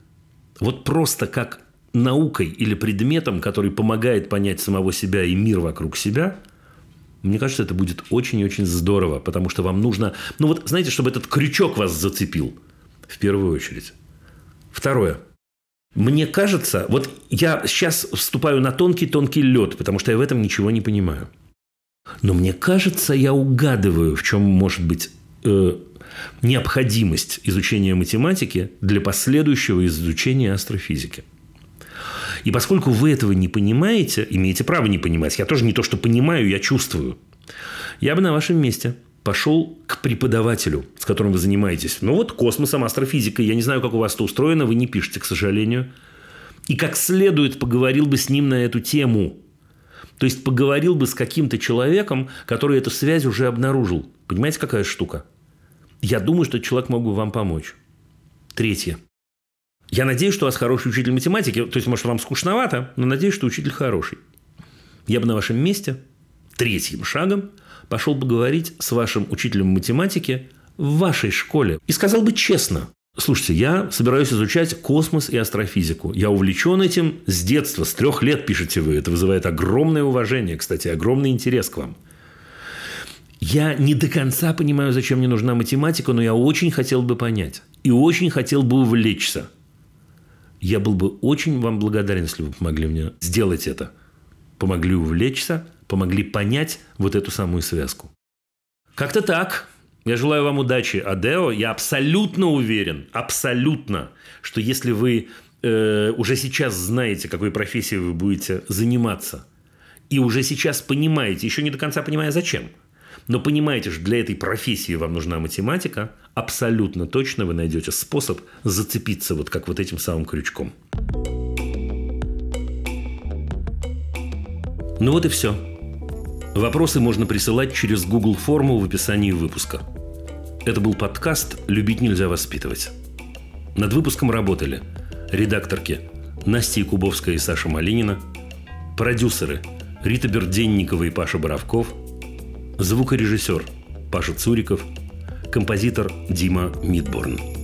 S2: вот просто как наукой или предметом, который помогает понять самого себя и мир вокруг себя, мне кажется, это будет очень-очень здорово, потому что вам нужно, ну вот, знаете, чтобы этот крючок вас зацепил в первую очередь. Второе. Мне кажется, вот я сейчас вступаю на тонкий-тонкий лед, потому что я в этом ничего не понимаю. Но мне кажется, я угадываю, в чем может быть э, необходимость изучения математики для последующего изучения астрофизики. И поскольку вы этого не понимаете, имеете право не понимать, я тоже не то, что понимаю, я чувствую, я бы на вашем месте пошел к преподавателю, с которым вы занимаетесь. Ну вот космосом, астрофизикой. Я не знаю, как у вас это устроено, вы не пишете, к сожалению. И как следует поговорил бы с ним на эту тему. То есть поговорил бы с каким-то человеком, который эту связь уже обнаружил. Понимаете, какая штука? Я думаю, что человек мог бы вам помочь. Третье. Я надеюсь, что у вас хороший учитель математики. То есть, может, вам скучновато, но надеюсь, что учитель хороший. Я бы на вашем месте третьим шагом пошел бы говорить с вашим учителем математики в вашей школе и сказал бы честно, Слушайте, я собираюсь изучать космос и астрофизику. Я увлечен этим с детства, с трех лет пишете вы. Это вызывает огромное уважение, кстати, огромный интерес к вам. Я не до конца понимаю, зачем мне нужна математика, но я очень хотел бы понять. И очень хотел бы увлечься. Я был бы очень вам благодарен, если вы помогли мне сделать это. Помогли увлечься, помогли понять вот эту самую связку. Как-то так. Я желаю вам удачи, Адео. Я абсолютно уверен, абсолютно, что если вы э, уже сейчас знаете, какой профессией вы будете заниматься, и уже сейчас понимаете, еще не до конца понимая зачем, но понимаете, что для этой профессии вам нужна математика, абсолютно точно вы найдете способ зацепиться вот как вот этим самым крючком. Ну вот и все. Вопросы можно присылать через Google форму в описании выпуска. Это был подкаст «Любить нельзя воспитывать». Над выпуском работали редакторки Настя Якубовская и Саша Малинина, продюсеры Рита Берденникова и Паша Боровков, звукорежиссер Паша Цуриков, композитор Дима Мидборн.